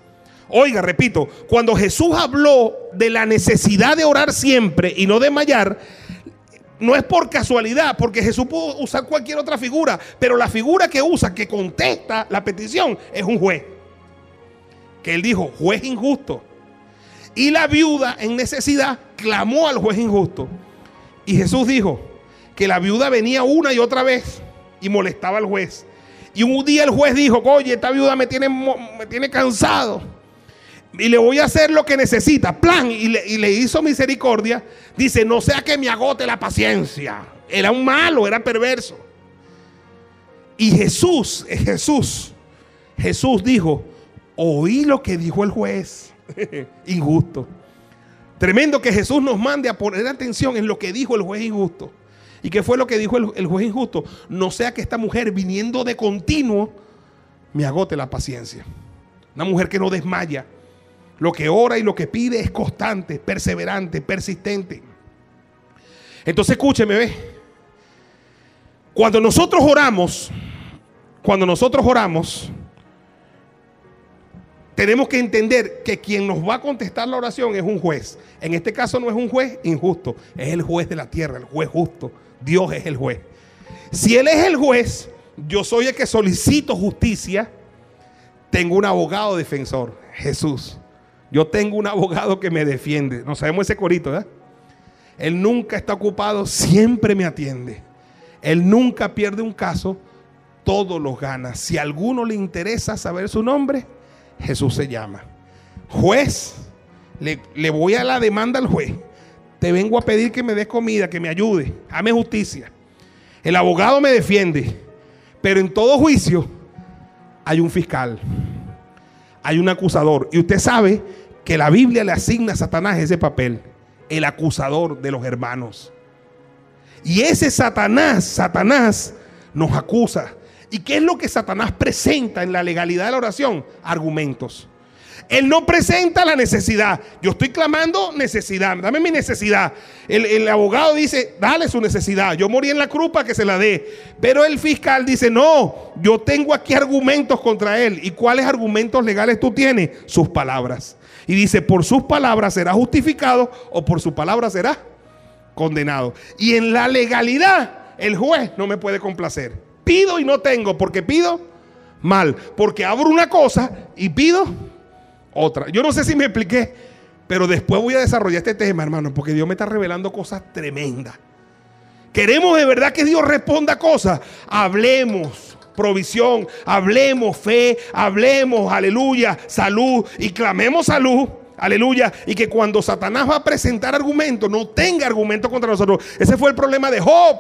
Oiga, repito, cuando Jesús habló de la necesidad de orar siempre y no desmayar, no es por casualidad, porque Jesús pudo usar cualquier otra figura, pero la figura que usa, que contesta la petición, es un juez. Que él dijo, juez injusto. Y la viuda en necesidad clamó al juez injusto. Y Jesús dijo que la viuda venía una y otra vez y molestaba al juez. Y un día el juez dijo, oye, esta viuda me tiene, me tiene cansado y le voy a hacer lo que necesita. Plan, y le, hizo misericordia. Dice, no sea que me agote la paciencia. Era un malo, era perverso. Y Jesús, eh, Jesús, Jesús dijo, oí lo que dijo el juez. *laughs* injusto. Tremendo que Jesús nos mande a poner atención en lo que dijo el juez injusto. ¿Y qué fue lo que dijo el, juez injusto? No sea que esta mujer viniendo de continuo me agote la paciencia. Una mujer que no desmaya, lo que ora y lo que pide es constante, perseverante, persistente. Entonces escúcheme, ve. Cuando nosotros oramos, cuando nosotros oramos, tenemos que entender que quien nos va a contestar la oración es un juez. En este caso no es un juez injusto, es el juez de la tierra, el juez justo. Dios es el juez. Si Él es el juez, yo soy el que solicito justicia, tengo un abogado defensor, Jesús. Yo tengo un abogado que me defiende. No sabemos ese corito, ¿verdad? Él nunca está ocupado, siempre me atiende. Él nunca pierde un caso, todos los gana. Si a alguno le interesa saber su nombre, Jesús se llama. Juez, le, le voy a la demanda al juez. te vengo a pedir que me des comida, que me ayude, hame justicia. El abogado me defiende, pero en todo juicio hay un fiscal, hay un acusador. Y usted sabe que la Biblia le asigna a Satanás ese papel, el acusador de los hermanos. Y ese Satanás, Satanás nos acusa. ¿Y qué es lo que Satanás presenta en la legalidad de la oración? Argumentos. Él no presenta la necesidad. Yo estoy clamando necesidad. Dame mi necesidad. El, abogado dice, dale su necesidad. Yo morí en la cruz para que se la dé. Pero el fiscal dice, no, yo tengo aquí argumentos contra él. ¿Y cuáles argumentos legales tú tienes? Sus palabras. Y dice, por sus palabras será justificado o por su palabra será condenado. Y en la legalidad, el juez no me puede complacer. Pido y no tengo, porque pido mal. Porque abro una cosa y pido otra. Yo no sé si me expliqué, pero después voy a desarrollar este tema, hermano, porque Dios me está revelando cosas tremendas. Queremos de verdad que Dios responda cosas. Hablemos provisión, hablemos fe, hablemos, aleluya, salud y clamemos salud. Aleluya. Y que cuando Satanás va a presentar argumentos, no tenga argumentos contra nosotros. Ese fue el problema de Job.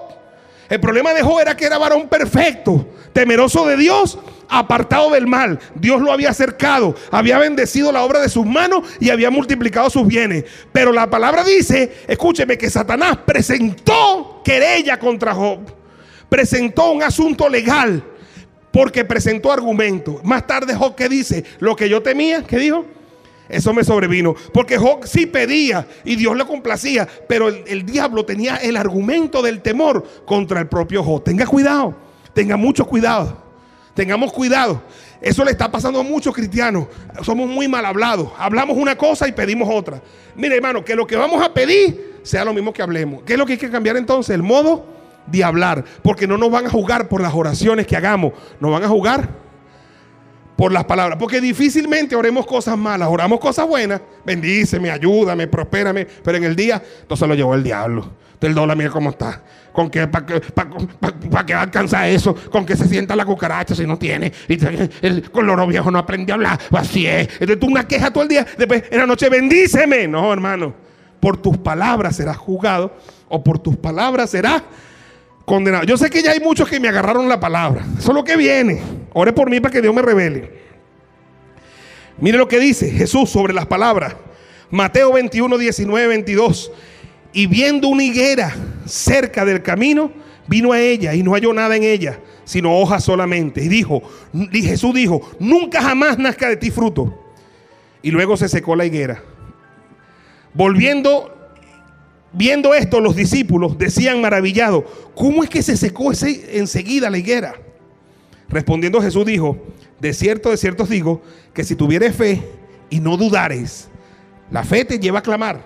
El problema de Job era que era varón perfecto, temeroso de Dios, apartado del mal. Dios lo había acercado, había bendecido la obra de sus manos y había multiplicado sus bienes. Pero la palabra dice, escúcheme, que Satanás presentó querella contra Job. Presentó un asunto legal porque presentó argumentos. Más tarde Job que dice, lo que yo temía, ¿qué dijo? Eso me sobrevino. Porque Job sí pedía y Dios le complacía, pero el, diablo tenía el argumento del temor contra el propio Job. Tenga cuidado, tenga mucho cuidado. Tengamos cuidado. Eso le está pasando a muchos cristianos. Somos muy mal hablados. Hablamos una cosa y pedimos otra. Mire, hermano, que lo que vamos a pedir sea lo mismo que hablemos. ¿Qué es lo que hay que cambiar entonces? El modo de hablar. Porque no nos van a jugar por las oraciones que hagamos. Nos van a jugar por las palabras. Porque difícilmente oremos cosas malas, oramos cosas buenas. Bendíceme, ayúdame, prospérame. Pero en el día, entonces lo llevó el diablo. El dólar, mira cómo está. ¿Con qué, para pa, qué alcanza eso? ¿Con que se sienta la cucaracha si no tiene? Y el coloro viejo no aprende a hablar. Así es. Entonces tú una queja todo el día. Después en la noche, bendíceme. No, hermano. Por tus palabras serás juzgado o por tus palabras serás condenado. Yo sé que ya hay muchos que me agarraron la palabra. Eso es lo que viene. Ore por mí para que Dios me revele. Mire lo que dice Jesús sobre las palabras. Mateo 21, 19, 22. Y viendo una higuera cerca del camino, vino a ella y no halló nada en ella, sino hojas solamente. Y dijo, y Jesús dijo, nunca jamás nazca de ti fruto. Y luego se secó la higuera. Volviendo Viendo esto, los discípulos decían maravillados, ¿cómo es que se secó enseguida la higuera? Respondiendo Jesús dijo, de cierto, de cierto os digo, que si tuvieres fe y no dudares, la fe te lleva a clamar,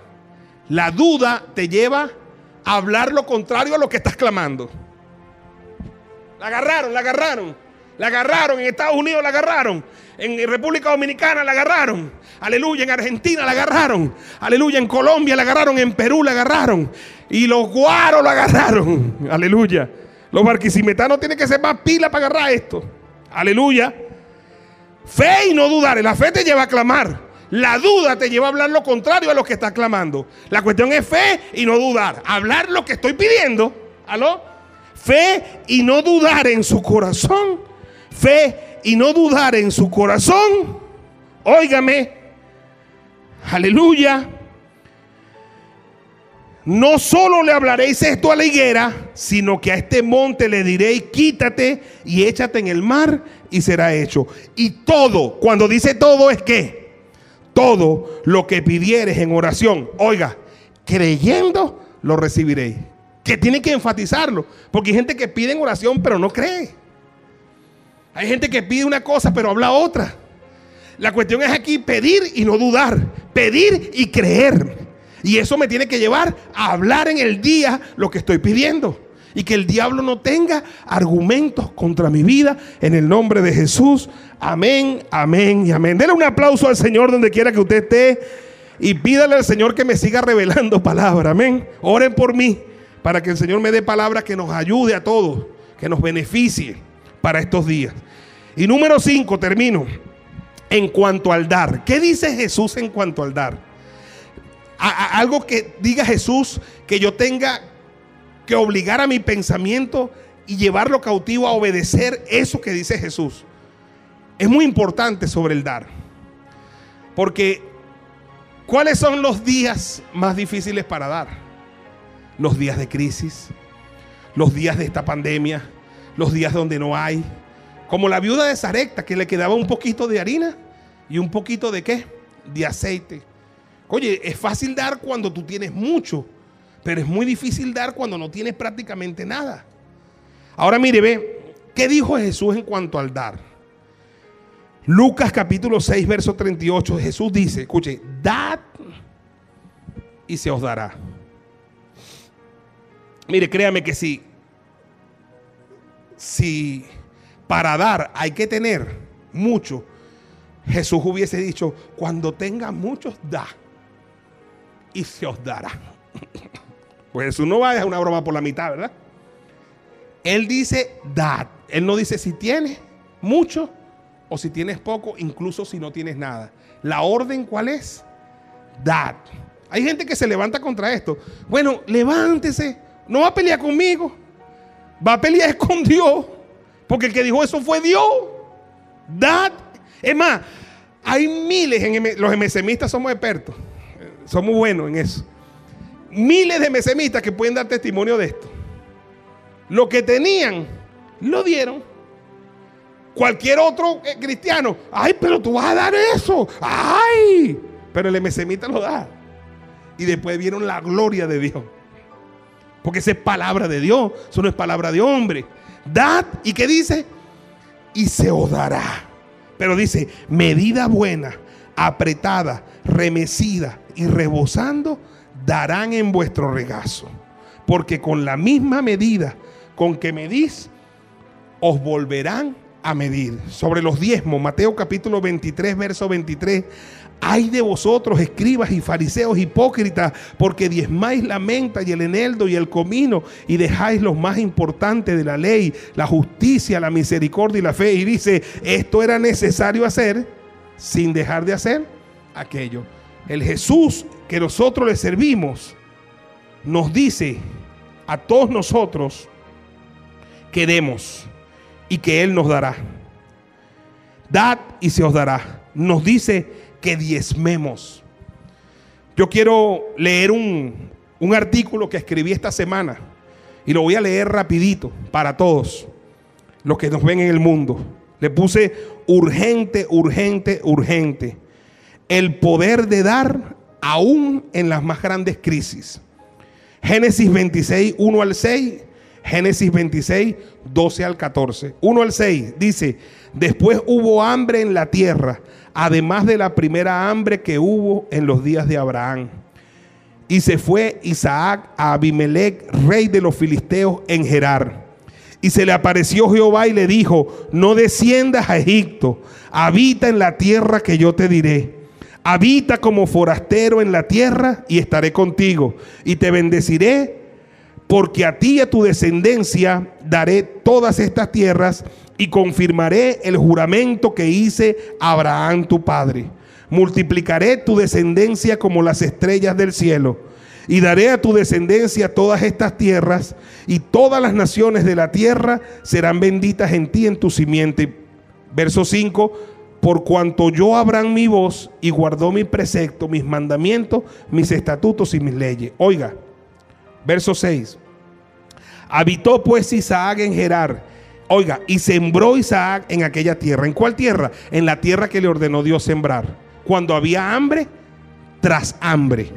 la duda te lleva a hablar lo contrario a lo que estás clamando. La agarraron, la agarraron, la agarraron, en Estados Unidos la agarraron, en República Dominicana la agarraron. Aleluya, en Argentina la agarraron. Aleluya, en Colombia la agarraron, en Perú la agarraron. Y los guaros la agarraron. *laughs* Aleluya. Los barquisimetanos tienen que ser más pila para agarrar esto. Aleluya. Fe y no dudar. La fe te lleva a clamar. La duda te lleva a hablar lo contrario a lo que estás clamando. La cuestión es fe y no dudar. Hablar lo que estoy pidiendo. ¿Aló? Fe y no dudar en su corazón. Fe y no dudar en su corazón. Óigame, Aleluya. No solo le hablaréis esto a la higuera, sino que a este monte le diréis, quítate y échate en el mar y será hecho. Y todo, cuando dice todo es que, todo lo que pidieres en oración, oiga, creyendo, lo recibiréis. Que tiene que enfatizarlo, porque hay gente que pide en oración pero no cree. Hay gente que pide una cosa pero habla otra. La cuestión es aquí pedir y no dudar, pedir y creer. Y eso me tiene que llevar a hablar en el día lo que estoy pidiendo. Y que el diablo no tenga argumentos contra mi vida en el nombre de Jesús. Amén, amén y amén. Denle un aplauso al Señor donde quiera que usted esté. Y pídale al Señor que me siga revelando palabra. Amén. Oren por mí para que el Señor me dé palabra que nos ayude a todos, que nos beneficie para estos días. Y número cinco, termino en cuanto al dar. ¿Qué dice Jesús en cuanto al dar? algo que diga Jesús, que yo tenga que obligar a mi pensamiento y llevarlo cautivo a obedecer eso que dice Jesús. Es muy importante sobre el dar. Porque, ¿cuáles son los días más difíciles para dar? Los días de crisis, los días de esta pandemia, los días donde no hay. Como la viuda de Zarecta, que le quedaba un poquito de harina y un poquito de qué? De aceite. Oye, es fácil dar cuando tú tienes mucho, pero es muy difícil dar cuando no tienes prácticamente nada. Ahora mire, ve, ¿qué dijo Jesús en cuanto al dar? Lucas capítulo 6, verso 38, Jesús dice, escuche, dad y se os dará. Mire, créame que si, si para dar hay que tener mucho, Jesús hubiese dicho, cuando tenga muchos, da y se os dará. *laughs* Pues Jesús no va a dejar una broma por la mitad, ¿verdad? Él dice, dad. Él no dice si tienes mucho o si tienes poco, incluso si no tienes nada. La orden, ¿cuál es? Dad. Hay gente que se levanta contra esto. Bueno, levántese. No va a pelear conmigo. Va a pelear *laughs* con Dios. Porque el que dijo eso fue Dios. Dad. Es más, hay miles en los MSMistas somos expertos. Somos buenos en eso. Miles de mesemistas que pueden dar testimonio de esto. Lo que tenían, lo dieron. Cualquier otro eh, cristiano, ay, pero tú vas a dar eso. Ay, pero el mesemita lo da. Y después vieron la gloria de Dios. Porque esa es palabra de Dios, eso no es palabra de hombre. Dad, ¿y qué dice? Y se os dará. Pero dice, medida buena, apretada, remecida y rebosando, darán en vuestro regazo. Porque con la misma medida con que medís, os volverán a medir. Sobre los diezmos, Mateo capítulo 23, verso 23. Hay de vosotros, escribas y fariseos hipócritas, porque diezmáis la menta y el eneldo y el comino y dejáis los más importantes de la ley, la justicia, la misericordia y la fe. Y dice, esto era necesario hacer sin dejar de hacer aquello. El Jesús que nosotros le servimos nos dice a todos nosotros que demos y que Él nos dará. Dad y se os dará. Nos dice que diezmemos. Yo quiero leer un, un artículo que escribí esta semana y lo voy a leer rapidito para todos los que nos ven en el mundo. Le puse urgente, urgente, urgente. El poder de dar aún en las más grandes crisis. Génesis 26, 1 al 6. Génesis 26, 12 al 14. 1 al 6 dice, después hubo hambre en la tierra, además de la primera hambre que hubo en los días de Abraham. Y se fue Isaac a Abimelech, rey de los filisteos, en Gerar. Y se le apareció Jehová y le dijo, no desciendas a Egipto, habita en la tierra que yo te diré. Habita como forastero en la tierra y estaré contigo. Y te bendeciré porque a ti y a tu descendencia daré todas estas tierras y confirmaré el juramento que hice a Abraham tu padre. Multiplicaré tu descendencia como las estrellas del cielo. Y daré a tu descendencia todas estas tierras, y todas las naciones de la tierra serán benditas en ti, en tu simiente. Verso 5 por cuanto yo Abraham mi voz y guardó mi precepto, mis mandamientos, mis estatutos y mis leyes. Oiga, verso 6. Habitó pues Isaac en Gerar. Oiga, y sembró Isaac en aquella tierra. ¿En cuál tierra? En la tierra que le ordenó Dios sembrar. Cuando había hambre, tras hambre.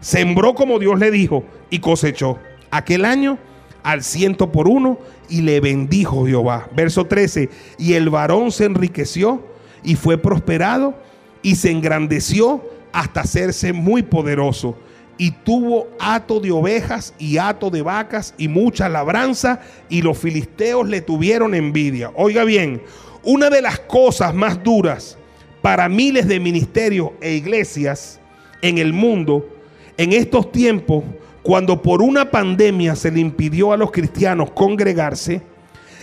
Sembró como Dios le dijo y cosechó. Aquel año al ciento por uno y le bendijo Jehová. Verso 13. Y el varón se enriqueció y fue prosperado y se engrandeció hasta hacerse muy poderoso. Y tuvo hato de ovejas y hato de vacas y mucha labranza y los filisteos le tuvieron envidia. Oiga bien, una de las cosas más duras para miles de ministerios e iglesias en el mundo en estos tiempos, cuando por una pandemia se le impidió a los cristianos congregarse,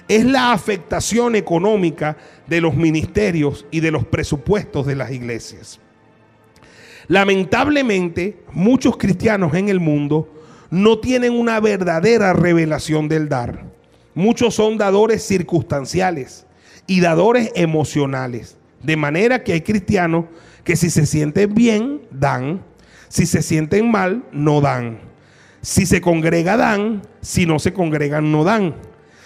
es la afectación económica de los ministerios y de los presupuestos de las iglesias. Lamentablemente, muchos cristianos en el mundo no tienen una verdadera revelación del dar. Muchos son dadores circunstanciales y dadores emocionales. De manera que hay cristianos que si se sienten bien, dan. Si se sienten mal, no dan. Si se congrega, dan. Si no se congregan, no dan.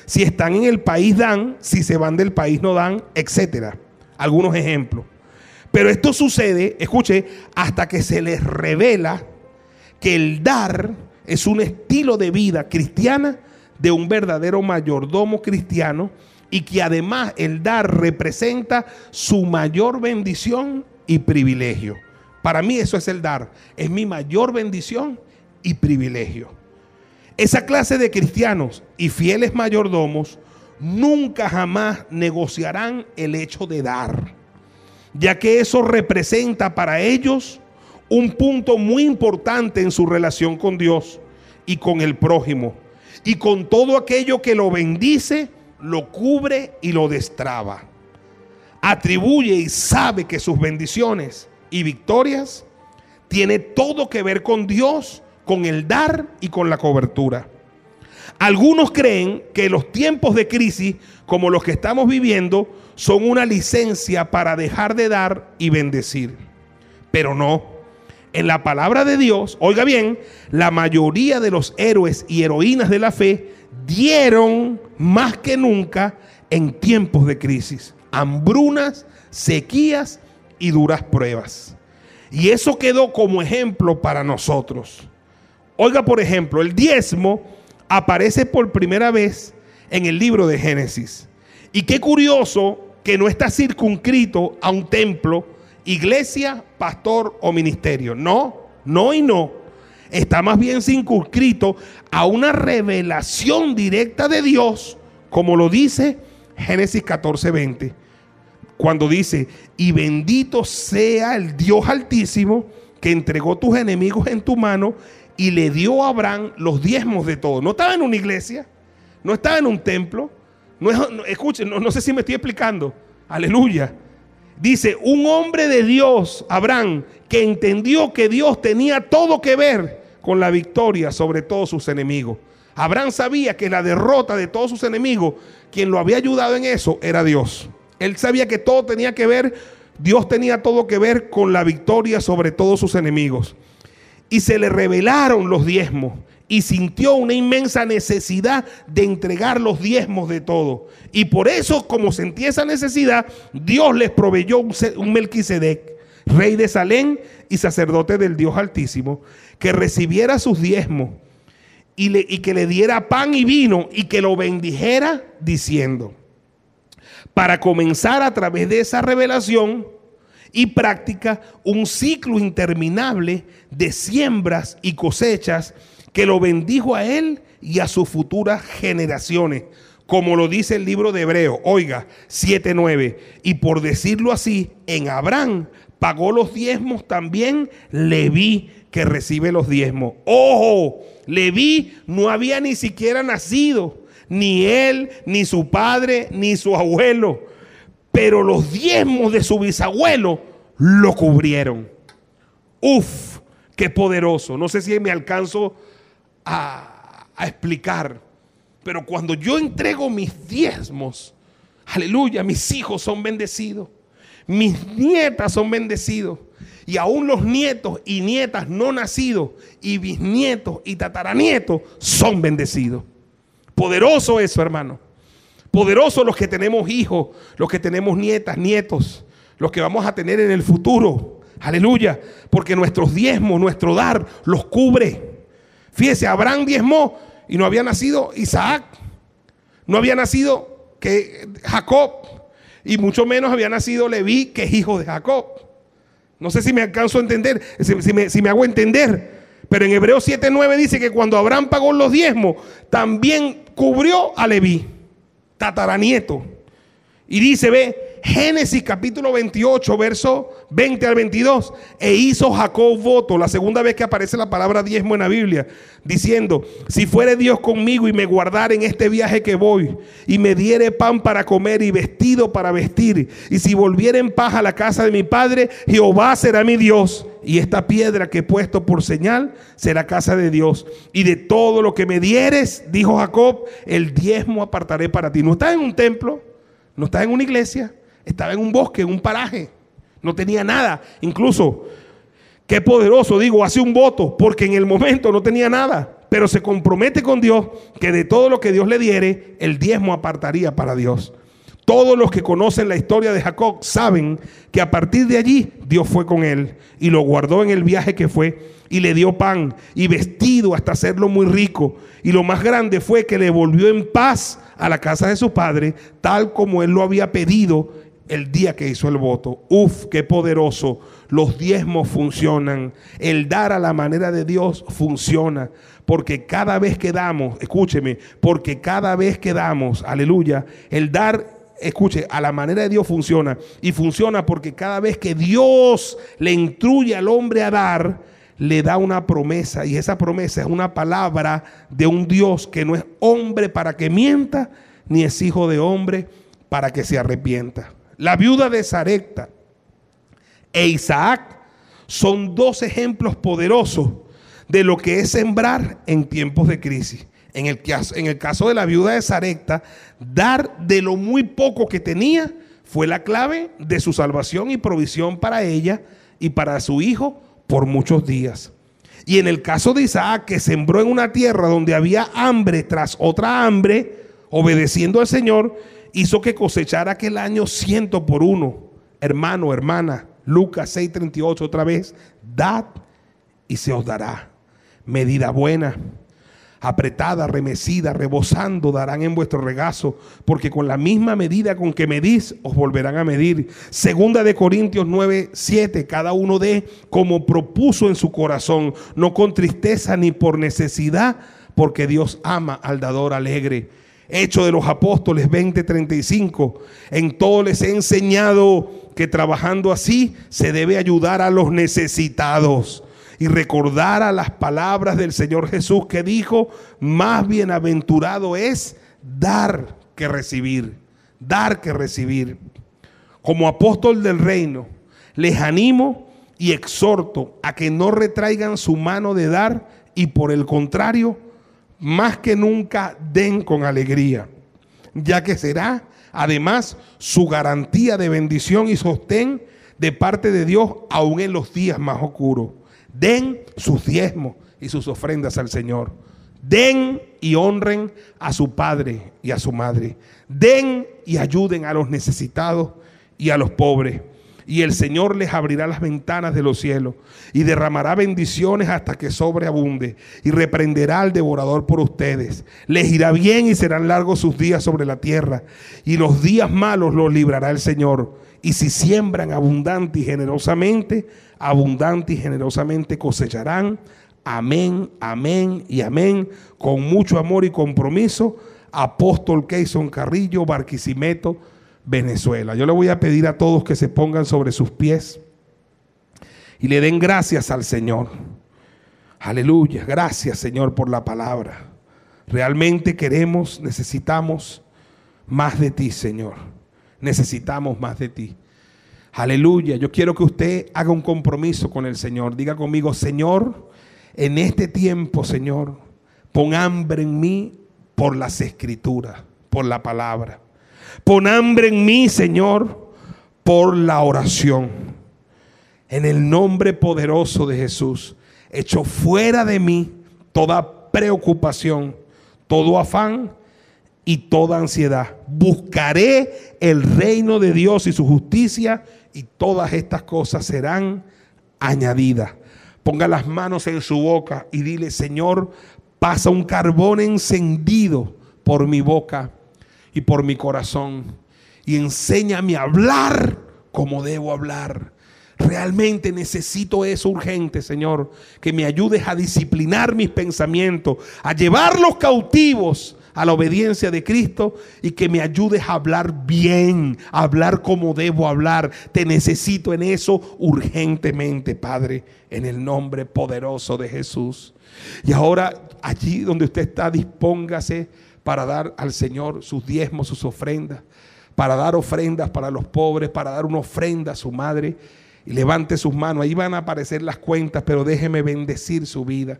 Si están en el país, dan. Si se van del país, no dan, etcétera. Algunos ejemplos. Pero esto sucede, escuche, hasta que se les revela que el dar es un estilo de vida cristiana de un verdadero mayordomo cristiano y que además el dar representa su mayor bendición y privilegio. Para mí eso es el dar, es mi mayor bendición y privilegio. Esa clase de cristianos y fieles mayordomos nunca jamás negociarán el hecho de dar ya que eso representa para ellos un punto muy importante en su relación con Dios y con el prójimo. Y con todo aquello que lo bendice, lo cubre y lo destraba. Atribuye y sabe que sus bendiciones y victorias tiene todo que ver con Dios, con el dar y con la cobertura. Algunos creen que los tiempos de crisis como los que estamos viviendo son una licencia para dejar de dar y bendecir. Pero no. En la palabra de Dios, oiga bien, la mayoría de los héroes y heroínas de la fe dieron más que nunca en tiempos de crisis, hambrunas, sequías y duras pruebas. Y eso quedó como ejemplo para nosotros. Oiga, por ejemplo, el diezmo aparece por primera vez en el libro de Génesis. Y qué curioso que no está circunscrito a un templo, iglesia, pastor o ministerio. No, no y no. Está más bien circunscrito a una revelación directa de Dios, como lo dice Génesis 14, 20. Cuando dice, y bendito sea el Dios altísimo que entregó tus enemigos en tu mano y le dio a Abraham los diezmos de todo. No estaba en una iglesia, no estaba en un templo, no, escuchen, no, sé si me estoy explicando. Aleluya. Dice, un hombre de Dios, Abraham, que entendió que Dios tenía todo que ver con la victoria sobre todos sus enemigos. Abraham sabía que la derrota de todos sus enemigos, quien lo había ayudado en eso, era Dios. Él sabía que todo tenía que ver, Dios tenía todo que ver con la victoria sobre todos sus enemigos. Y se le revelaron los diezmos y sintió una inmensa necesidad de entregar los diezmos de todo. Y por eso, como sentía esa necesidad, Dios les proveyó un, Melquisedec, rey de Salem y sacerdote del Dios Altísimo, que recibiera sus diezmos y, y que le diera pan y vino y que lo bendijera diciendo, para comenzar a través de esa revelación, y práctica un ciclo interminable de siembras y cosechas que lo bendijo a él y a sus futuras generaciones, como lo dice el libro de Hebreo, oiga, 7.9, y por decirlo así, en Abraham pagó los diezmos también Leví, que recibe los diezmos. Ojo, Leví no había ni siquiera nacido, ni él, ni su padre, ni su abuelo, pero los diezmos de su bisabuelo lo cubrieron. Uf, qué poderoso. No sé si me alcanzo a, explicar. Pero cuando yo entrego mis diezmos, aleluya, mis hijos son bendecidos. Mis nietas son bendecidos. Y aún los nietos y nietas no nacidos y bisnietos y tataranietos son bendecidos. Poderoso eso, hermano. Poderoso los que tenemos hijos, los que tenemos nietas, nietos, los que vamos a tener en el futuro. Aleluya. Porque nuestros diezmos, nuestro dar, los cubre. Fíjese, Abraham diezmó y no había nacido Isaac. No había nacido que Jacob. Y mucho menos había nacido Leví, que es hijo de Jacob. No sé si me alcanzo a entender, si, me, hago entender. Pero en Hebreos 7:9 dice que cuando Abraham pagó los diezmos, también cubrió a Leví, tataranieto. Y dice, ve, Génesis capítulo 28, verso 20 al 22. E hizo Jacob voto, la segunda vez que aparece la palabra diezmo en la Biblia, diciendo, si fuere Dios conmigo y me guardara en este viaje que voy, y me diere pan para comer y vestido para vestir, y si volviera en paz a la casa de mi padre, Jehová será mi Dios. Y esta piedra que he puesto por señal será casa de Dios. Y de todo lo que me dieres, dijo Jacob, el diezmo apartaré para ti. No estás en un templo, no estás en una iglesia, estaba en un bosque, en un paraje. No tenía nada. Incluso, qué poderoso, digo, hace un voto, porque en el momento no tenía nada. Pero se compromete con Dios que de todo lo que Dios le diere, el diezmo apartaría para Dios. Todos los que conocen la historia de Jacob saben que a partir de allí Dios fue con él y lo guardó en el viaje que fue y le dio pan y vestido hasta hacerlo muy rico. Y lo más grande fue que le volvió en paz a la casa de su padre, tal como él lo había pedido el día que hizo el voto. Uf, qué poderoso. Los diezmos funcionan. El dar a la manera de Dios funciona. Porque cada vez que damos, escúcheme, porque cada vez que damos, aleluya, el dar, escuche, a la manera de Dios funciona. Y funciona porque cada vez que Dios le instruye al hombre a dar, le da una promesa. Y esa promesa es una palabra de un Dios que no es hombre para que mienta, ni es hijo de hombre para que se arrepienta. La viuda de Sarepta e Isaac son dos ejemplos poderosos de lo que es sembrar en tiempos de crisis. En el, caso, de la viuda de Sarepta, dar de lo muy poco que tenía fue la clave de su salvación y provisión para ella y para su hijo por muchos días. Y en el caso de Isaac, que sembró en una tierra donde había hambre tras otra hambre, obedeciendo al Señor, hizo que cosechara aquel año ciento por uno. Hermano, hermana, Lucas 6:38 otra vez, dad y se os dará. Medida buena, apretada, remecida, rebosando, darán en vuestro regazo, porque con la misma medida con que medís, os volverán a medir. Segunda de Corintios 9, 7, cada uno de como propuso en su corazón, no con tristeza ni por necesidad, porque Dios ama al dador alegre. Hecho de los Apóstoles 20:35. En todo les he enseñado que trabajando así se debe ayudar a los necesitados y recordar a las palabras del Señor Jesús que dijo, más bienaventurado es dar que recibir, dar que recibir. Como apóstol del reino, les animo y exhorto a que no retraigan su mano de dar y por el contrario, más que nunca den con alegría, ya que será además su garantía de bendición y sostén de parte de Dios aún en los días más oscuros. Den sus diezmos y sus ofrendas al Señor. Den y honren a su padre y a su madre. Den y ayuden a los necesitados y a los pobres y el Señor les abrirá las ventanas de los cielos y derramará bendiciones hasta que sobreabunde y reprenderá al devorador por ustedes. Les irá bien y serán largos sus días sobre la tierra y los días malos los librará el Señor. Y si siembran abundante y generosamente, abundante y generosamente cosecharán. Amén, amén y amén. Con mucho amor y compromiso. Apóstol Keyson Carrillo, Barquisimeto, Venezuela. Yo le voy a pedir a todos que se pongan sobre sus pies y le den gracias al Señor. Aleluya, gracias Señor por la palabra. Realmente queremos, necesitamos más de ti, Señor. Necesitamos más de ti. Aleluya, yo quiero que usted haga un compromiso con el Señor. Diga conmigo, Señor, en este tiempo, Señor, pon hambre en mí por las escrituras, por la palabra. Pon hambre en mí, Señor, por la oración. En el nombre poderoso de Jesús, echo fuera de mí toda preocupación, todo afán y toda ansiedad. Buscaré el reino de Dios y su justicia y todas estas cosas serán añadidas. Ponga las manos en su boca y dile, Señor, pasa un carbón encendido por mi boca y por mi corazón. Y enséñame a hablar como debo hablar. Realmente necesito eso urgente, Señor. Que me ayudes a disciplinar mis pensamientos, a llevar los cautivos a la obediencia de Cristo y que me ayudes a hablar bien, a hablar como debo hablar. Te necesito en eso urgentemente, Padre, en el nombre poderoso de Jesús. Y ahora allí donde usted está, dispóngase para dar al Señor sus diezmos, sus ofrendas, para dar ofrendas para los pobres, para dar una ofrenda a su madre. Y levante sus manos, ahí van a aparecer las cuentas, pero déjeme bendecir su vida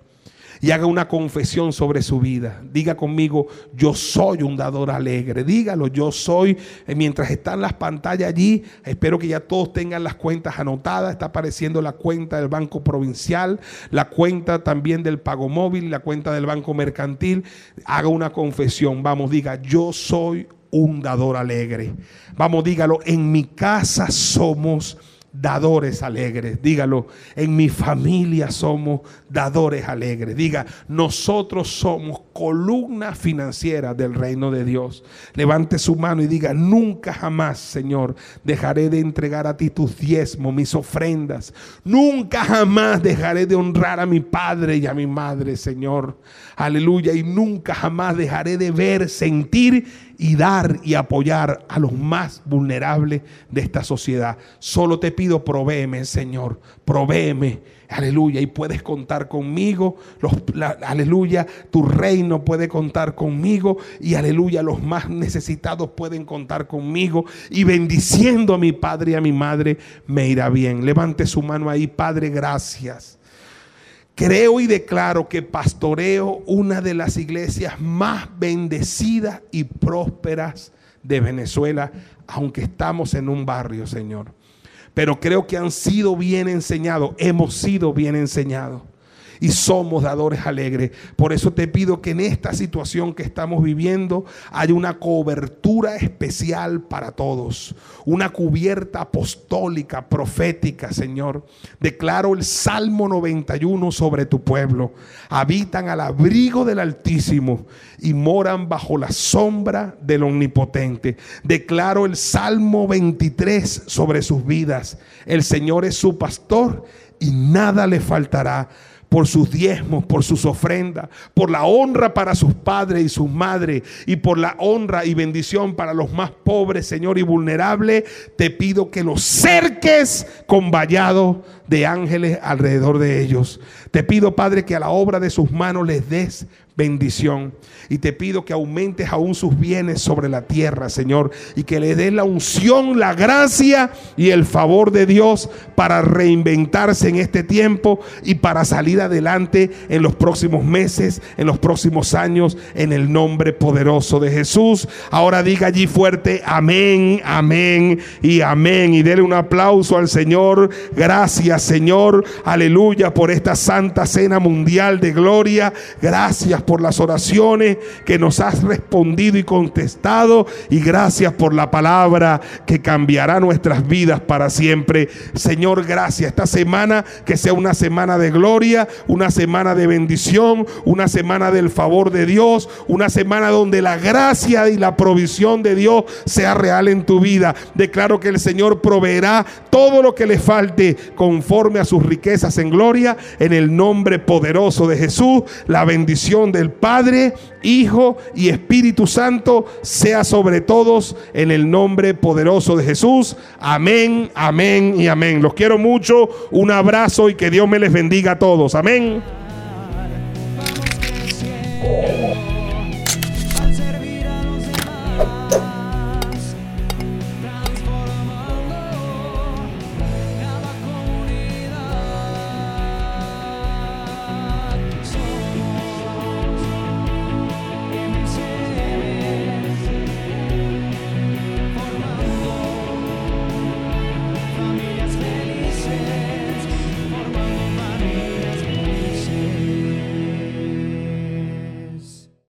y haga una confesión sobre su vida. Diga conmigo, yo soy un dador alegre. Dígalo, yo soy. Eh, mientras están las pantallas allí, espero que ya todos tengan las cuentas anotadas. Está apareciendo la cuenta del Banco Provincial, la cuenta también del Pago Móvil, la cuenta del Banco Mercantil. Haga una confesión. Vamos, diga, yo soy un dador alegre. Vamos, dígalo, en mi casa somos dadores alegres. Dígalo, en mi familia somos dadores alegres. Diga, nosotros somos columna financiera del reino de Dios. Levante su mano y diga, nunca jamás, Señor, dejaré de entregar a ti tus diezmos, mis ofrendas. Nunca jamás dejaré de honrar a mi padre y a mi madre, Señor. Aleluya. Y nunca jamás dejaré de ver, sentir y dar y apoyar a los más vulnerables de esta sociedad. Solo te pido, provéeme, Señor, provéeme. Aleluya, y puedes contar conmigo. aleluya, tu reino puede contar conmigo. Y aleluya, los más necesitados pueden contar conmigo. Y bendiciendo a mi padre y a mi madre, me irá bien. Levante su mano ahí, Padre, gracias. Creo y declaro que pastoreo una de las iglesias más bendecidas y prósperas de Venezuela, aunque estamos en un barrio, Señor. Pero creo que han sido bien enseñados, hemos sido bien enseñados y somos dadores alegres. Por eso te pido que en esta situación que estamos viviendo haya una cobertura especial para todos, una cubierta apostólica, profética, Señor. Declaro el Salmo 91 sobre tu pueblo. Habitan al abrigo del Altísimo y moran bajo la sombra del Omnipotente. Declaro el Salmo 23 sobre sus vidas. El Señor es su pastor y nada le faltará por sus diezmos, por sus ofrendas, por la honra para sus padres y sus madres y por la honra y bendición para los más pobres, Señor, y vulnerables, te pido que los cerques con vallado de ángeles alrededor de ellos. Te pido, Padre, que a la obra de sus manos les des bendición. Y te pido que aumentes aún sus bienes sobre la tierra, Señor, y que le des la unción, la gracia y el favor de Dios para reinventarse en este tiempo y para salir adelante en los próximos meses, en los próximos años, en el nombre poderoso de Jesús. Ahora diga allí fuerte, amén, amén y amén. Y dele un aplauso al Señor. Gracias, Señor. Aleluya por esta santa cena mundial de gloria. Gracias por las oraciones que nos has respondido y contestado. Y gracias por la palabra que cambiará nuestras vidas para siempre. Señor, gracias. Esta semana que sea una semana de gloria, una semana de bendición, una semana del favor de Dios, una semana donde la gracia y la provisión de Dios sea real en tu vida. Declaro que el Señor proveerá todo lo que le falte conforme a sus riquezas en gloria, en el nombre poderoso de Jesús, la bendición del Padre, Hijo y Espíritu Santo sea sobre todos en el nombre poderoso de Jesús. Amén, amén y amén. Los quiero mucho, un abrazo y que Dios me les bendiga a todos. Amén.